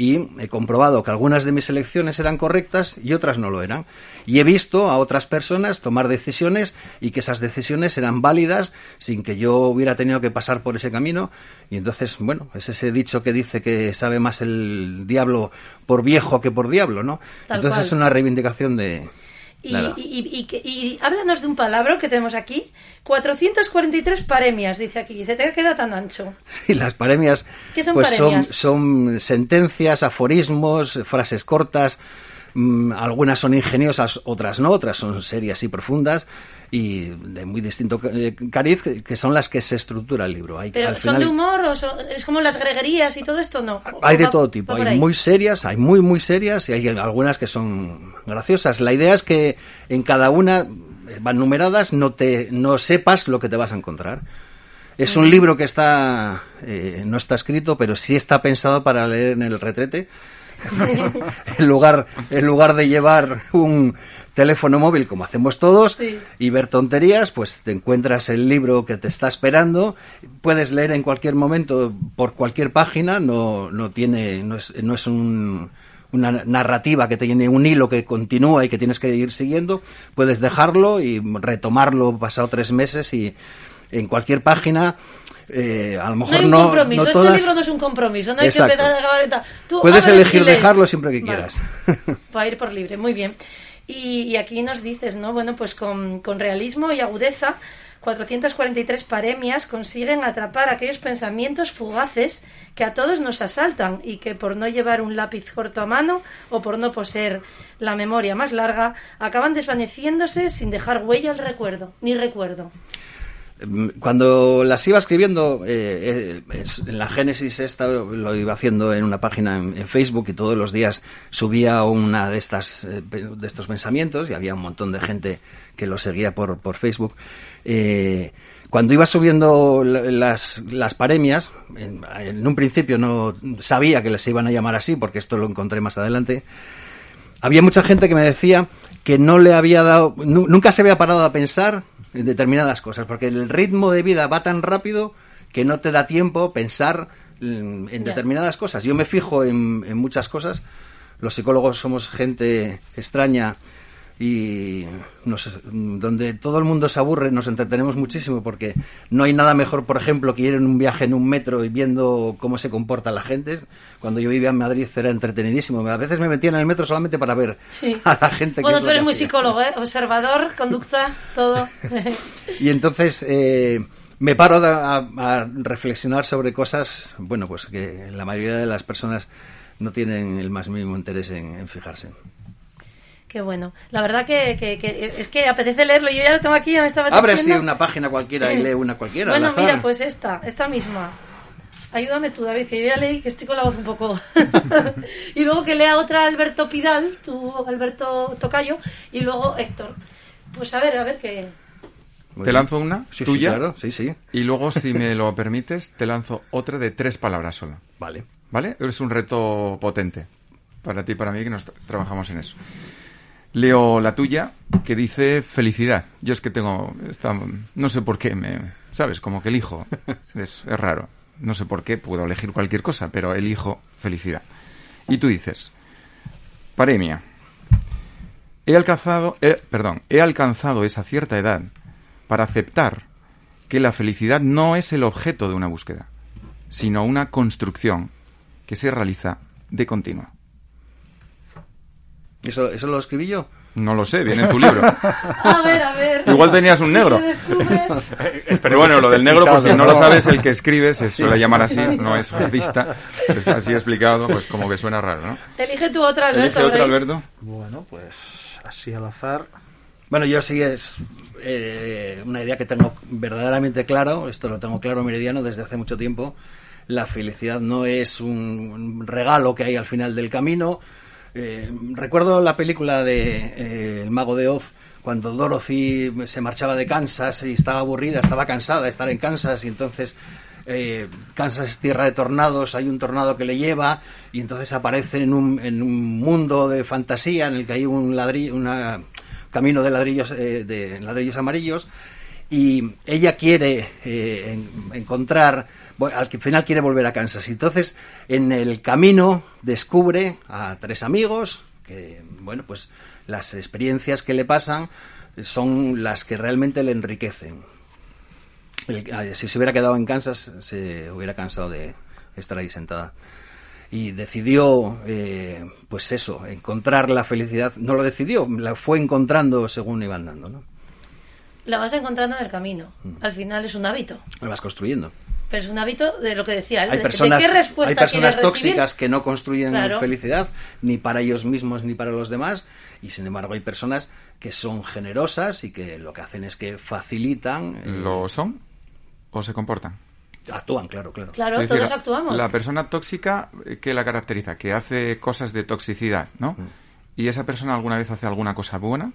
y he comprobado que algunas de mis elecciones eran correctas y otras no lo eran. Y he visto a otras personas tomar decisiones y que esas decisiones eran válidas sin que yo hubiera tenido que pasar por ese camino. Y entonces, bueno, es ese dicho que dice que sabe más el diablo por viejo que por diablo, ¿no? entonces es una reivindicación de, y, y, y, háblanos de un palabra que tenemos aquí. 443 paremias, dice aquí. Se te queda tan ancho. Sí, las paremias, son, pues Son, sentencias, aforismos, frases cortas. Mm, algunas son ingeniosas, otras no. Otras son serias y profundas y de muy distinto eh, cariz, que son las que se estructura el libro. Hay, ¿Pero son de humor o es como las greguerías y todo esto? No. Hay de todo tipo. Hay muy serias, hay muy, muy serias y hay algunas que son graciosas. La idea es que en cada una van numeradas, no, te, no sepas lo que te vas a encontrar. Es un libro que está, eh, no está escrito, pero sí está pensado para leer en el retrete. en, lugar, en lugar de llevar un, teléfono móvil como hacemos todos y ver tonterías, pues te encuentras el libro que te está esperando, puedes leer en cualquier momento por cualquier página, no, no tiene, no es, no es un, una narrativa que tiene un hilo que continúa y que tienes que ir siguiendo, puedes dejarlo y retomarlo pasado tres meses y en cualquier página eh, a lo mejor no. Hay un compromiso. este libro no es un compromiso, no hay que empezar a Puedes elegir dejarlo siempre que quieras. Para ir por libre, muy bien. Y, aquí nos dices, ¿no? Bueno, pues con, realismo y agudeza, 443 paremias consiguen atrapar aquellos pensamientos fugaces que a todos nos asaltan y que por no llevar un lápiz corto a mano o por no poseer la memoria más larga, acaban desvaneciéndose sin dejar huella al recuerdo, ni recuerdo. Cuando las iba escribiendo, eh, eh, en la Génesis esta lo iba haciendo en una página en, Facebook y todos los días subía una de estas eh, de estos pensamientos y había un montón de gente que lo seguía por, por Facebook. cuando iba subiendo las, las paremias, en, en, un principio no sabía que les iban a llamar así porque esto lo encontré más adelante. Había mucha gente que me decía que no le había dado, nunca se había parado a pensar en determinadas cosas, porque el ritmo de vida va tan rápido que no te da tiempo pensar en, determinadas cosas. Yo me fijo en, en muchas cosas. Los psicólogos somos gente extraña y donde todo el mundo se aburre nos entretenemos muchísimo porque no hay nada mejor, por ejemplo, que ir en un viaje en un metro y viendo cómo se comporta la gente. Cuando yo vivía en Madrid era entretenidísimo. A veces me metía en el metro solamente para ver a la gente. Bueno, tú eres muy psicólogo, ¿eh? observador, conducta, todo. y entonces eh, me paro a, reflexionar sobre cosas, bueno, pues que la mayoría de las personas no tienen el más mínimo interés en fijarse. Qué bueno. La verdad que, es que apetece leerlo. Yo ya lo tengo aquí, ya me estaba Abre así una página cualquiera y lee una cualquiera. Bueno, mira, pues esta, esta misma. ayúdame tú, David, que yo ya leí que estoy con la voz un poco. y luego que lea otra Alberto Pidal, tú, Alberto Tocayo, y luego Héctor. Pues a ver, a ver qué. Muy te lanzo una sí, tuya. Sí, claro. sí, sí. Y luego, si me lo permites, te lanzo otra de tres palabras solo. Vale. ¿Vale? Es un reto potente para ti y para mí que nos trabajamos en eso. Leo la tuya que dice felicidad. Yo es que tengo, no sé por qué, me, ¿sabes? Como que elijo. Es, es raro. No sé por qué, puedo elegir cualquier cosa, pero elijo felicidad. Y tú dices, paremia. He alcanzado, perdón, he alcanzado esa cierta edad para aceptar que la felicidad no es el objeto de una búsqueda, sino una construcción que se realiza de continuo. ¿Eso, ¿Eso lo escribí yo? No lo sé, viene en tu libro. A ver, a ver. Igual tenías un negro. Pero bueno, lo del negro, pues si no lo sabes, el que escribe se suele llamar así, no es artista. Es así explicado, pues como que suena raro, ¿no? Elige tú otra, Alberto. Elige otra, Alberto. Bueno, pues así al azar. Bueno, yo sí es eh, una idea que tengo verdaderamente claro, esto lo tengo claro meridiano desde hace mucho tiempo. La felicidad no es un regalo que hay al final del camino, eh, recuerdo la película de eh, El Mago de Oz, cuando Dorothy se marchaba de Kansas y estaba aburrida, estaba cansada de estar en Kansas y entonces eh, Kansas es tierra de tornados, hay un tornado que le lleva y entonces aparece en un, en un mundo de fantasía en el que hay un ladrillo, una camino de ladrillos, de ladrillos amarillos y ella quiere encontrar al final quiere volver a Kansas. Y entonces, en el camino, descubre a tres amigos que, bueno, pues las experiencias que le pasan son las que realmente le enriquecen. si se hubiera quedado en Kansas, se hubiera cansado de estar ahí sentada. Y decidió, eh, pues eso, encontrar la felicidad. No lo decidió, la fue encontrando según iba andando, ¿no? La vas encontrando en el camino. Mm. Al final es un hábito. La vas construyendo. Pero es un hábito de lo que decía Hay personas, hay personas tóxicas que no construyen felicidad ni para ellos mismos ni para los demás y sin embargo hay personas que son generosas y que lo que hacen es que facilitan. Eh, ¿Lo son o se comportan? Actúan, claro, claro. Claro, todos actuamos. La persona tóxica, eh, ¿qué la caracteriza? Que hace cosas de toxicidad, ¿no? Mm. ¿Y esa persona alguna vez hace alguna cosa buena?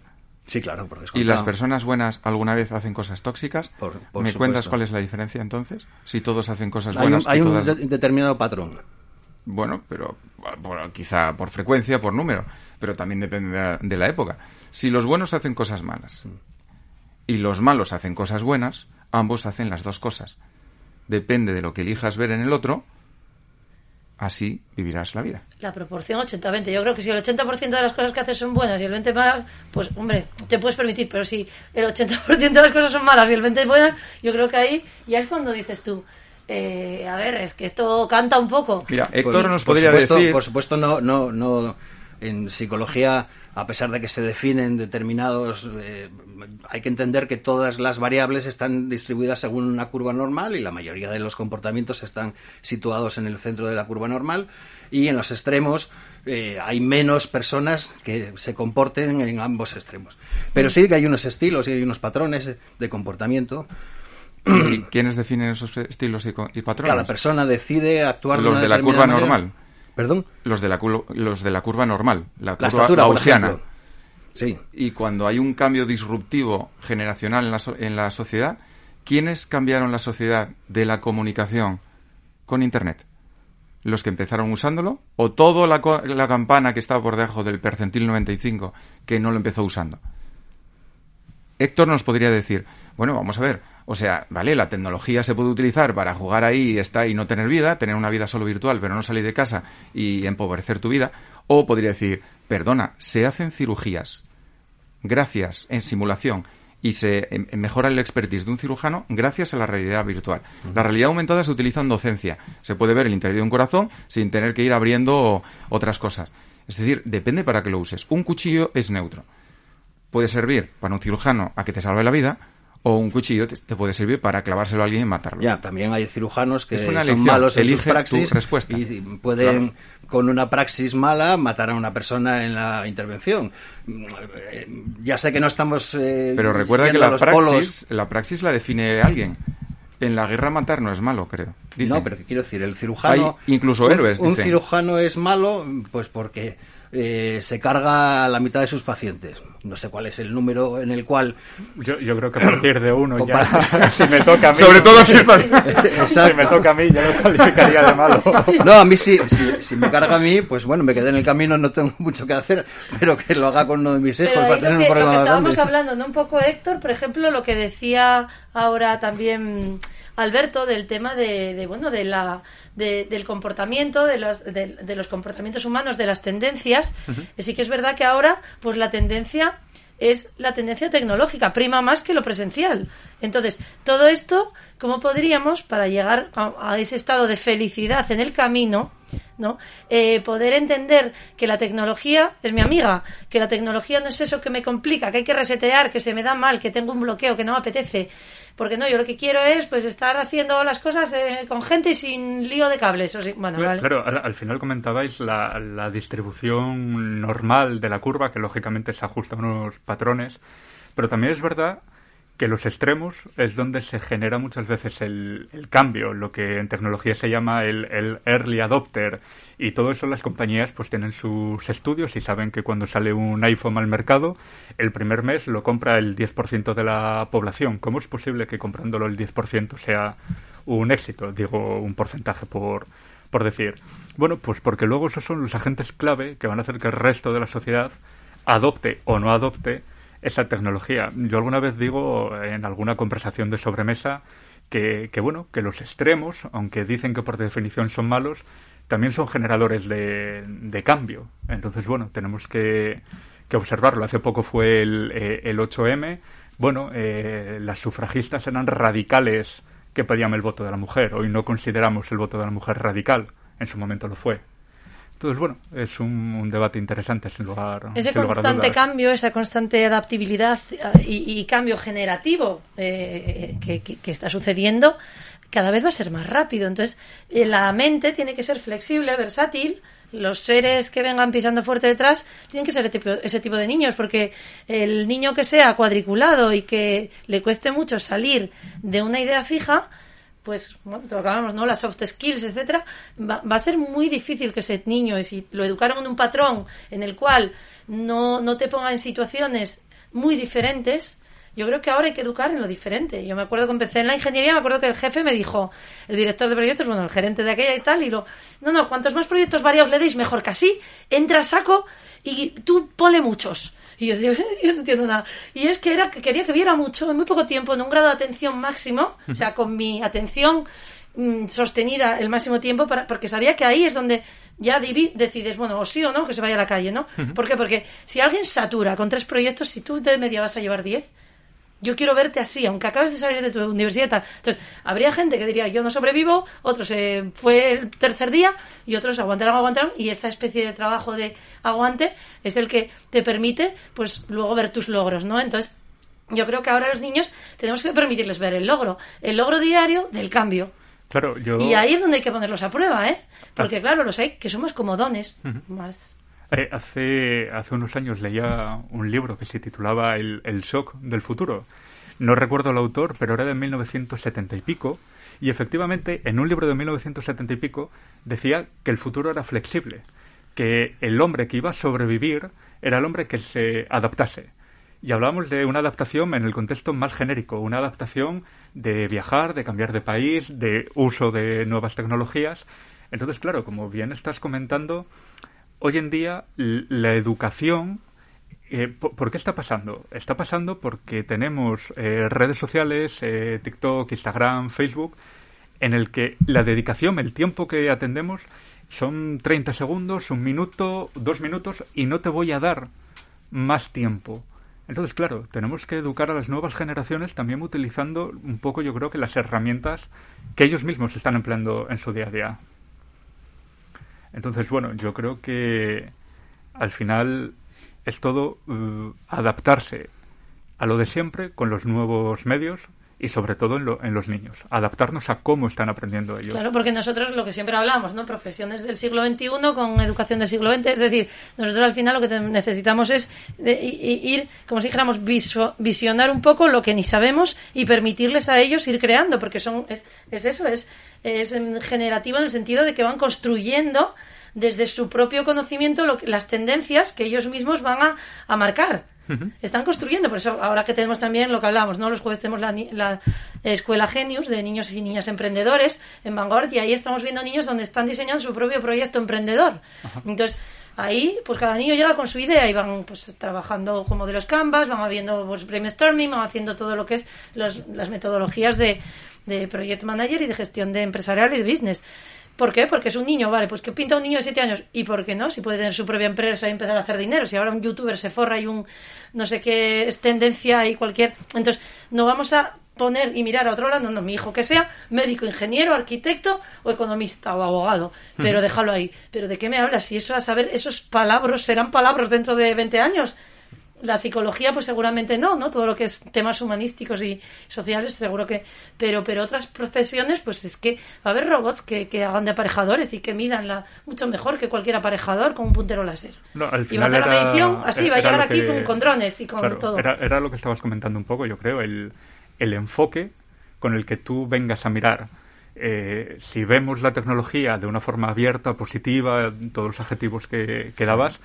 Sí, claro, por ¿Y las personas buenas alguna vez hacen cosas tóxicas? ¿Me cuentas cuál es la diferencia entonces? Si todos hacen cosas buenas. Hay un, determinado patrón. Bueno, pero quizá por frecuencia, por número, pero también depende de la, época. Si los buenos hacen cosas malas y los malos hacen cosas buenas, ambos hacen las dos cosas. Depende de lo que elijas ver en el otro, así vivirás la vida. La proporción 80-20. Yo creo que si el 80% de las cosas que haces son buenas y el 20% malas, pues hombre, te puedes permitir, pero si el 80% de las cosas son malas y el 20% buenas, yo creo que ahí ya es cuando dices tú, eh, a ver, es que esto canta un poco. Mira, Héctor nos podría decir... Por supuesto, no, no, no, en psicología a pesar de que se definen determinados, eh, hay que entender que todas las variables están distribuidas según una curva normal y la mayoría de los comportamientos están situados en el centro de la curva normal y en los extremos eh, hay menos personas que se comporten en ambos extremos. Pero sí que hay unos estilos y hay unos patrones de comportamiento. ¿Y quiénes definen esos estilos y, patrones? Cada persona decide actuar los de, la curva normal. ¿Perdón? Los de la, los de la curva normal, la curva gaussiana. Sí. Y cuando hay un cambio disruptivo generacional en la, en la sociedad, ¿quiénes cambiaron la sociedad de la comunicación con Internet? ¿Los que empezaron usándolo? ¿O toda la, la campana que estaba por debajo del percentil 95 que no lo empezó usando? Héctor nos podría decir, bueno, vamos a ver, o sea, vale, la tecnología se puede utilizar para jugar ahí y, está, y no tener vida, tener una vida solo virtual, pero no salir de casa y empobrecer tu vida. O podría decir, perdona, se hacen cirugías gracias en simulación y se em, mejora el expertise de un cirujano gracias a la realidad virtual. La realidad aumentada se utiliza en docencia. Se puede ver el interior de un corazón sin tener que ir abriendo otras cosas. Es decir, depende para qué lo uses. Un cuchillo es neutro. Puede servir para un cirujano a que te salve la vida o un cuchillo te, puede servir para clavárselo a alguien y matarlo. Ya, también hay cirujanos que son malos en sus praxis respuesta. y pueden con una praxis mala matar a una persona en la intervención. Ya sé que no estamos eh, Pero recuerda que la praxis, la praxis la define alguien. En la guerra matar no es malo, creo. No, pero quiero decir, el cirujano... Hay incluso héroes, Un, un cirujano es malo pues porque eh, se carga la mitad de sus pacientes. No sé cuál es el número en el cual. Yo, yo creo que a partir de uno ya. si me toca a mí. Sobre todo si, si me toca a mí, ya lo calificaría de malo. No, a mí sí, si, me carga a mí, pues bueno, me quedé en el camino, no tengo mucho que hacer, pero que lo haga con uno de mis hijos para tener un problema. Lo que estábamos hablando, ¿no? Un poco, Héctor, por ejemplo, lo que decía ahora también Alberto del tema de bueno, de la del comportamiento, de los, de, los comportamientos humanos, de las tendencias. Sí que es verdad que ahora, pues la tendencia es la tendencia tecnológica, prima más que lo presencial. Entonces, todo esto, ¿cómo podríamos, para llegar a, ese estado de felicidad en el camino, ¿no? Eh, poder entender que la tecnología es mi amiga, que la tecnología no es eso que me complica, que hay que resetear, que se me da mal, que tengo un bloqueo, que no me apetece, porque no, yo lo que quiero es pues estar haciendo las cosas eh, con gente y sin lío de cables. bueno, Claro, al, final comentabais la, la, distribución normal de la curva, que lógicamente se ajusta a unos patrones, pero también es verdad que los extremos es donde se genera muchas veces el, cambio, lo que en tecnología se llama el, el, early adopter. Y todo eso las compañías pues tienen sus estudios y saben que cuando sale un iPhone al mercado, el primer mes lo compra el 10% de la población. ¿Cómo es posible que comprándolo el 10% sea un éxito? Digo, un porcentaje por, por decir. Bueno, pues porque luego esos son los agentes clave que van a hacer que el resto de la sociedad adopte o no adopte esa tecnología. Yo alguna vez digo en alguna conversación de sobremesa que, que, bueno, que los extremos, aunque dicen que por definición son malos, también son generadores de, de cambio. Entonces, bueno, tenemos que, que observarlo. Hace poco fue el, eh, el 8M. Bueno, eh, las sufragistas eran radicales que pedían el voto de la mujer. Hoy no consideramos el voto de la mujer radical. En su momento lo fue. Entonces, bueno, es un, debate interesante sin lugar Ese constante cambio, esa constante adaptabilidad eh, y, cambio generativo eh, que, está sucediendo, cada vez va a ser más rápido. Entonces, eh, la mente tiene que ser flexible, versátil. Los seres que vengan pisando fuerte detrás tienen que ser ese tipo de niños, porque el niño que sea cuadriculado y que le cueste mucho salir de una idea fija, pues, bueno, acabamos, ¿no? Las soft skills, etcétera, va, a ser muy difícil que ese niño, y si lo educaron en un patrón en el cual no, no te ponga en situaciones muy diferentes, yo creo que ahora hay que educar en lo diferente. Yo me acuerdo que empecé en la ingeniería, me acuerdo que el jefe me dijo, el director de proyectos, bueno, el gerente de aquella y tal, y lo, no, no, cuantos más proyectos variados le deis, mejor que así, entra saco y tú pone muchos. Y yo digo, yo no entiendo nada. Y es que era que quería que viera mucho, en muy poco tiempo, en un grado de atención máximo, o sea, con mi atención mm, sostenida el máximo tiempo, para, porque sabía que ahí es donde ya decides, bueno, o sí o no, que se vaya a la calle, ¿no? ¿Por qué? Porque si alguien satura con tres proyectos, si tú de media vas a llevar diez, yo quiero verte así, aunque acabes de salir de tu universidad y tal. Entonces, habría gente que diría, yo no sobrevivo, otros eh, fue el tercer día y otros aguantaron, aguantaron, y esa especie de trabajo de aguante es el que te permite, pues, luego ver tus logros, ¿no? Entonces, yo creo que ahora los niños tenemos que permitirles ver el logro, el logro diario del cambio. Claro, yo... Y ahí es donde hay que ponerlos a prueba, ¿eh? Porque, ah. claro, los hay que somos como dones, más eh, hace, hace unos años leía un libro que se titulaba El, el shock del futuro. No recuerdo el autor, pero era de 1970 y pico. Y efectivamente, en un libro de 1970 y pico, decía que el futuro era flexible, que el hombre que iba a sobrevivir era el hombre que se adaptase. Y hablábamos de una adaptación en el contexto más genérico, una adaptación de viajar, de cambiar de país, de uso de nuevas tecnologías. Entonces, claro, como bien estás comentando, hoy en día la educación eh, ¿por, qué está pasando? Está pasando porque tenemos eh, redes sociales, eh, TikTok, Instagram, Facebook, en el que la dedicación, el tiempo que atendemos, son 30 segundos, un minuto, dos minutos, y no te voy a dar más tiempo. Entonces, claro, tenemos que educar a las nuevas generaciones también utilizando un poco, yo creo que las herramientas que ellos mismos están empleando en su día a día. Entonces, bueno, yo creo que al final es todo uh, adaptarse a lo de siempre con los nuevos medios y sobre todo en, lo- en los niños, adaptarnos a cómo están aprendiendo ellos. Claro, porque nosotros lo que siempre hablamos, ¿no? Profesiones del siglo XXI con educación del siglo XX, es decir, nosotros al final lo que necesitamos es de- ir, como si dijéramos, visionar un poco lo que ni sabemos y permitirles a ellos ir creando, porque son es, es eso, es, es generativo en el sentido de que van construyendo desde su propio conocimiento lo que- las tendencias que ellos mismos van a, a marcar. Están construyendo, por eso ahora que tenemos también lo que hablamos, ¿no? Los jueves tenemos la, la escuela Genius de niños y niñas emprendedores en Vanguard y ahí estamos viendo niños donde están diseñando su propio proyecto emprendedor. Entonces, ahí pues cada niño llega con su idea y van pues trabajando como de los canvas, van haciendo pues brainstorming, van haciendo todo lo que es las metodologías de, de project manager y de gestión de empresarial y de business. ¿Por qué? Porque es un niño, vale, pues que pinta un niño de 7 años. ¿Y por qué no? Si puede tener su propia empresa y empezar a hacer dinero. Si ahora un youtuber se forra y un no sé qué es tendencia y cualquier. Entonces, no vamos a poner y mirar a otro lado, no, mi hijo que sea médico, ingeniero, arquitecto o economista o abogado, pero déjalo ahí. ¿Pero de qué me hablas? Si eso a saber, esos palabras serán palabras dentro de 20 años. La psicología, pues seguramente no, ¿no? Todo lo que es temas humanísticos y sociales, seguro que. Pero, pero otras profesiones, pues es que va a haber robots que, que hagan de aparejadores y que midan la, mucho mejor que cualquier aparejador con un puntero láser. No, al y va a hacer la medición así, va a llegar aquí que- con, con drones y con Claro, todo. Era, era lo que estabas comentando un poco, yo creo, el, el enfoque con el que tú vengas a mirar. Eh, si vemos la tecnología de una forma abierta, positiva, todos los adjetivos que, que dabas,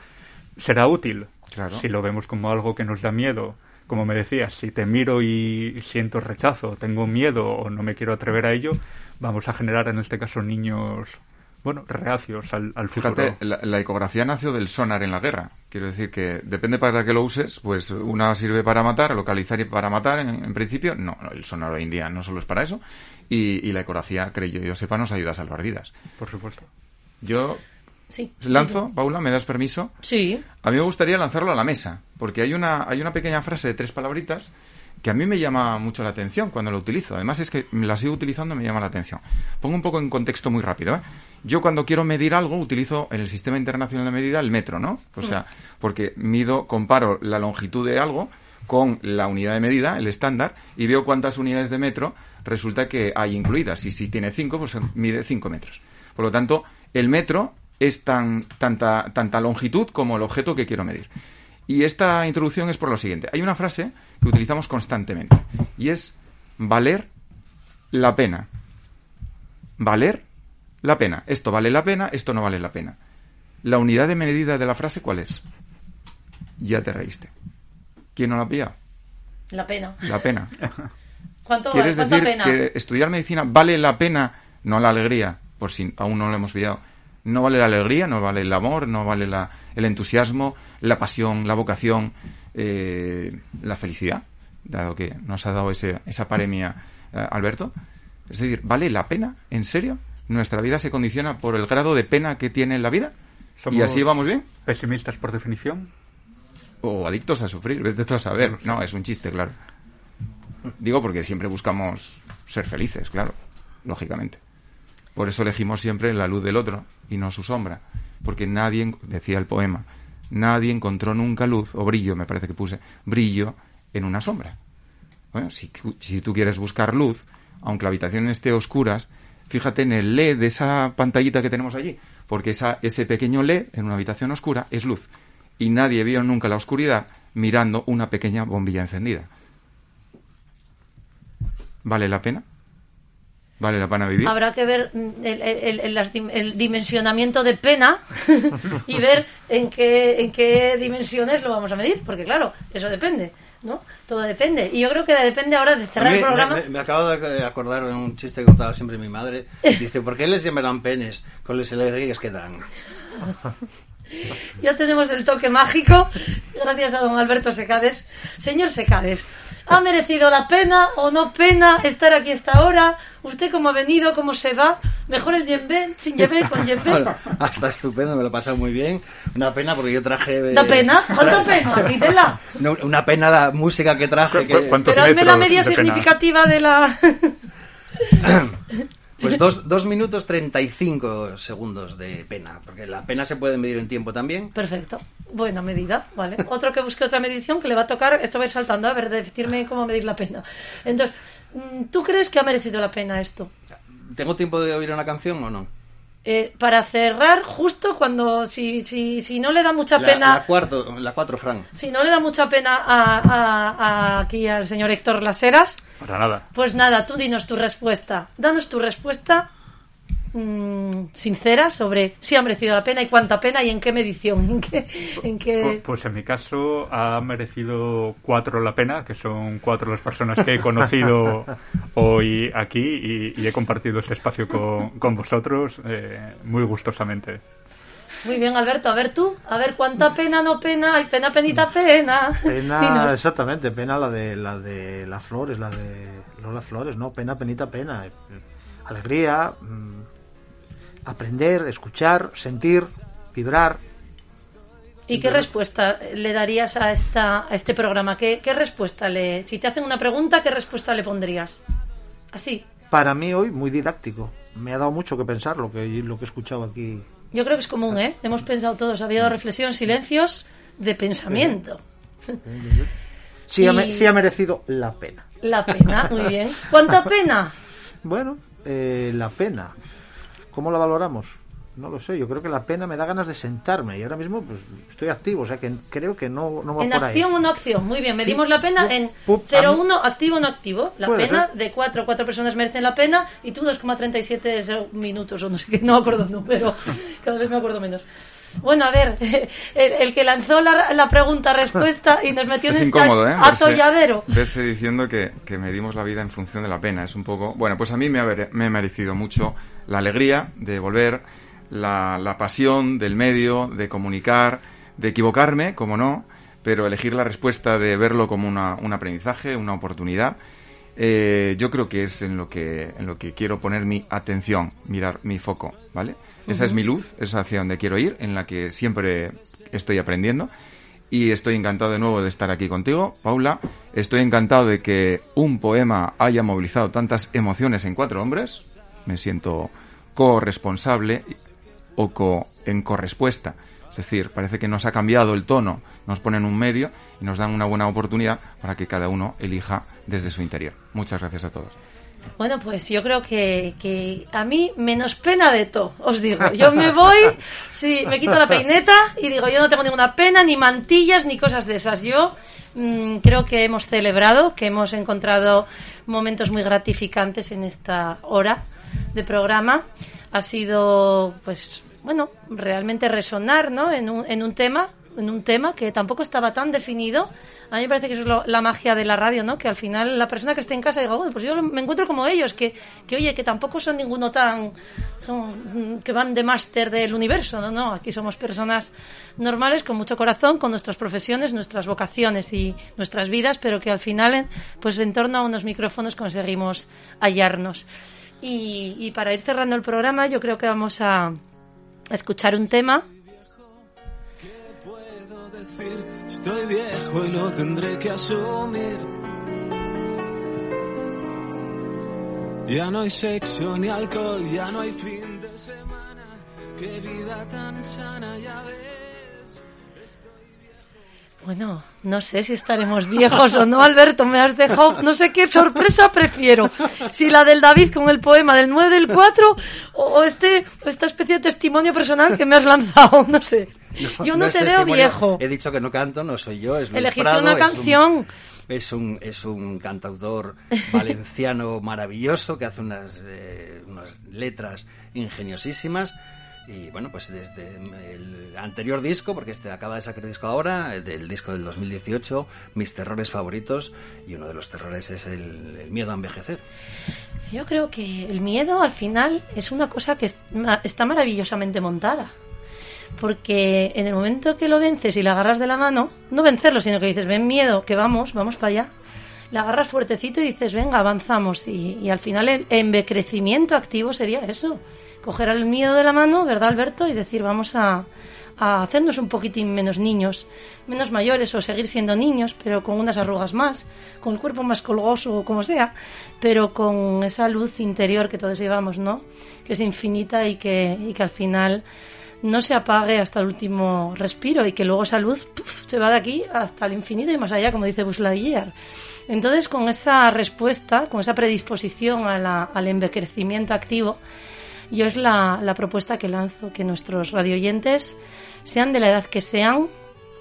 será útil. Claro. Si lo vemos como algo que nos da miedo, como me decías, si te miro y siento rechazo, tengo miedo o no me quiero atrever a ello, vamos a generar en este caso niños, bueno, reacios al, al futuro. Fíjate, la, la ecografía nació del sonar en la guerra. Quiero decir que depende para qué lo uses, pues una sirve para matar, localizar y para matar en, en principio. No, el sonar hoy en día no solo es para eso. Y, y la ecografía, creo yo, yo sepa, nos ayuda a salvar vidas. Por supuesto. Yo Sí. lanzo, Paula, ¿me das permiso? Sí. A mí me gustaría lanzarlo a la mesa, porque hay una, hay una pequeña frase de tres palabritas que a mí me llama mucho la atención cuando la utilizo. Además es que la sigo utilizando y me llama la atención. Pongo un poco en contexto muy rápido. ¿eh? Yo cuando quiero medir algo utilizo en el sistema internacional de medida el metro, ¿no? O sea, porque mido, comparo la longitud de algo con la unidad de medida, el estándar, y veo cuántas unidades de metro resulta que hay incluidas. Y si tiene cinco, pues mide cinco metros. Por lo tanto, el metro es tan, tanta, tanta longitud como el objeto que quiero medir. Y esta introducción es por lo siguiente. Hay una frase que utilizamos constantemente y es valer la pena. Valer la pena. Esto vale la pena, esto no vale la pena. La unidad de medida de la frase, ¿cuál es? Ya te reíste. ¿Quién no la ha pillado? La pena. La pena. ¿Cuánto ¿Quieres ¿Cuánta decir pena? que estudiar medicina vale la pena? No la alegría, por si aún no lo hemos pillado. No vale la alegría, no vale el amor, no vale la- el entusiasmo, la pasión, la vocación, eh, la felicidad, dado que nos ha dado ese, esa paremia eh, Alberto. Es decir, ¿vale la pena? ¿En serio? ¿Nuestra vida se condiciona por el grado de pena que tiene la vida? ¿Y así vamos bien? Pesimistas por definición. O adictos a sufrir, vete tú a saber. No, es un chiste, claro. Digo porque siempre buscamos ser felices, claro, lógicamente. Por eso elegimos siempre la luz del otro y no su sombra. Porque nadie, en- decía el poema, nadie encontró nunca luz, o brillo, me parece que puse, brillo en una sombra. Bueno, si, si tú quieres buscar luz, aunque la habitación esté a oscuras, fíjate en el LED de esa pantallita que tenemos allí, porque esa, ese pequeño LED en una habitación oscura es luz. Y nadie vio nunca la oscuridad mirando una pequeña bombilla encendida. ¿Vale la pena? ¿Vale la pena vivir? Habrá que ver mm, el, el- el- el dimensionamiento de pena y ver en qué, en qué dimensiones lo vamos a medir, porque claro, eso depende, ¿no? Todo depende. Y yo creo que depende ahora de cerrar mí el programa. Me, me acabo de acordar de un chiste que contaba siempre mi madre. Dice, ¿por qué les llamarán penes con las alegrías que dan? Ya tenemos el toque mágico, gracias a don Alberto Secades. Señor Secades, ¿ha merecido la pena o no pena estar aquí esta hora? ¿Usted cómo ha venido? ¿Cómo se va? ¿Mejor el yembe? ¿Sin yembe? ¿Con yembe? Hasta estupendo, me lo he pasado muy bien. Una pena porque yo traje... ¿Da pena? ¿Cuánta pena? Quítela. No, una pena la música que traje. ¿Cu- cu- Que... Pero hazme la media de pena? significativa de la... Pues dos, dos minutos 35 segundos de pena, porque la pena se puede medir en tiempo también. Perfecto. Buena medida, ¿vale? Otro que busque otra medición que le va a tocar, esto va a ir saltando, a ver, decirme cómo medir la pena. Entonces, mm, ¿tú crees que ha merecido la pena esto? ¿Tengo tiempo de oír una canción o no? Eh, para cerrar, justo cuando, si, si, si no le da mucha La, pena... la cuarto, la cuatro, Fran. Si no le da mucha pena a, a- a- aquí al señor Héctor Laseras, Para nada. pues nada, tú dinos tu respuesta. Danos tu respuesta sincera sobre si ha merecido la pena y cuánta pena y en qué medición. En qué, en qué... Pues en mi caso ha merecido cuatro la pena, que son cuatro las personas que he conocido hoy aquí y, y he compartido este espacio con, con vosotros eh, muy gustosamente. Muy bien, Alberto. A ver tú, a ver cuánta pena, no pena, ay, pena, penita, pena. Pena, exactamente, pena la de la de las flores, la de Lola Flores, ¿no? Pena, penita, pena. Alegría, mm, aprender, escuchar, sentir, vibrar. ¿Y qué respuesta le darías a, esta, a este programa? ¿Qué, ¿Qué respuesta le... Si te hacen una pregunta, ¿qué respuesta le pondrías? Así. Para mí hoy muy didáctico. Me ha dado mucho que pensar lo que lo que he escuchado aquí. Yo creo que es común, ¿eh? Hemos pensado todos. Ha habido reflexión, silencios de pensamiento. Sí, Y- sí ha merecido la pena. La pena, muy bien. ¿Cuánta pena? Bueno, eh, la pena. ¿Cómo la valoramos? No lo sé. Yo creo que la pena me da ganas de sentarme y ahora mismo pues estoy activo, o sea que creo que no, no va ¿En por ahí. acción o no acción? Muy bien, medimos Sí. la pena Pup, en pup, 0,1 activo o no activo. La pena ser. de 4, 4 personas merecen la pena y tú 2,37 se- minutos o no sé qué, no me acuerdo el número, cada vez me acuerdo menos. Bueno, a ver, el, el que lanzó la, la pregunta-respuesta y nos metió en Es este incómodo, ¿eh? atolladero. verse diciendo que, que medimos la vida en función de la pena. Es un poco. Bueno, pues a mí me ha, me ha merecido mucho la alegría de volver, la, la pasión del medio, de comunicar, de equivocarme, como no, pero elegir la respuesta de verlo como una- un aprendizaje, una oportunidad. Eh, yo creo que es en lo que, en lo que quiero poner mi atención, mirar mi foco, ¿vale? Esa es mi luz, es hacia donde quiero ir, en la que siempre estoy aprendiendo. Y estoy encantado de nuevo de estar aquí contigo, Paula. Estoy encantado de que un poema haya movilizado tantas emociones en cuatro hombres. Me siento corresponsable o co en correspuesta. Es decir, parece que nos ha cambiado el tono, nos ponen un medio y nos dan una buena oportunidad para que cada uno elija desde su interior. Muchas gracias a todos. Bueno, pues yo creo que, que a mí menos pena de todo, os digo. Yo me voy, sí, me quito la peineta y digo, yo no tengo ninguna pena, ni mantillas, ni cosas de esas. Yo mm, creo que hemos celebrado, que hemos encontrado momentos muy gratificantes en esta hora de programa. Ha sido, pues, bueno, realmente resonar, ¿no? En un, en un tema, en un tema que tampoco estaba tan definido. A mí me parece que eso es la magia de la radio, ¿no? Que al final la persona que esté en casa diga, bueno, pues yo me encuentro como ellos, que, que oye, que tampoco son ninguno tan, mm, que van de máster del universo, ¿no? No, aquí somos personas normales, con mucho corazón, con nuestras profesiones, nuestras vocaciones y nuestras vidas, pero que al final, pues en torno a unos micrófonos conseguimos hallarnos. Y, para ir cerrando el programa, yo creo que vamos a, escuchar un tema Estoy viejo y lo tendré que asumir. Ya no hay sexo ni alcohol, ya no hay fin de semana. Qué vida tan sana, ya ves. Bueno, no sé si estaremos viejos o no, Alberto, me has dejado, no sé qué sorpresa prefiero, si la del David con el poema del 9 del 4 o, o este, esta especie de testimonio personal que me has lanzado, no sé. Yo no, te veo viejo. He dicho que no canto, no soy yo. Es Luis Elegiste Prado, una es un- canción. Es un, es un cantautor valenciano maravilloso que hace unas, eh, unas letras ingeniosísimas. Y bueno, pues desde el anterior disco, porque este acaba de sacar disco ahora, el disco del 2018, mis terrores favoritos, y uno de los terrores es el, el miedo a envejecer. Yo creo que el miedo al final es una cosa que está maravillosamente montada. Porque en el momento que lo vences y le agarras de la mano, no vencerlo, sino que dices, ven miedo, que vamos, vamos para allá. Le agarras fuertecito y dices, venga, avanzamos. Y, y al final el envecrecimiento activo sería eso. Coger el miedo de la mano, ¿verdad, Alberto? Y decir, vamos a, a hacernos un poquitín menos niños, menos mayores o seguir siendo niños, pero con unas arrugas más, con el cuerpo más colgoso o como sea, pero con esa luz interior que todos llevamos, ¿no? Que es infinita y que, y que al final no se apague hasta el último respiro y que luego esa luz se va de aquí hasta el infinito y más allá, como dice Buzz. Entonces, con esa respuesta, con esa predisposición al envejecimiento activo, yo es la, la propuesta que lanzo, que nuestros radioyentes, sean de la edad que sean,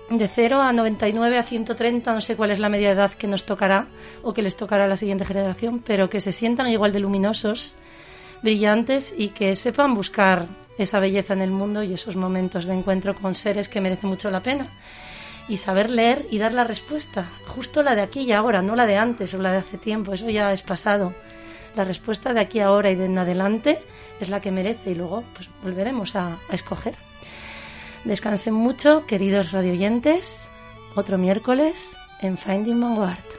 de 0 a 99 a 130, no sé cuál es la media edad que nos tocará o que les tocará a la siguiente generación, pero que se sientan igual de luminosos, brillantes y que sepan buscar esa belleza en el mundo y esos momentos de encuentro con seres que merecen mucho la pena. Y saber leer y dar la respuesta, justo la de aquí y ahora, no la de antes o la de hace tiempo, eso ya es pasado. La respuesta de aquí ahora y de en adelante es la que merece y luego pues volveremos a, escoger. Descansen mucho, queridos radioyentes. Otro miércoles en Finding Vanguard.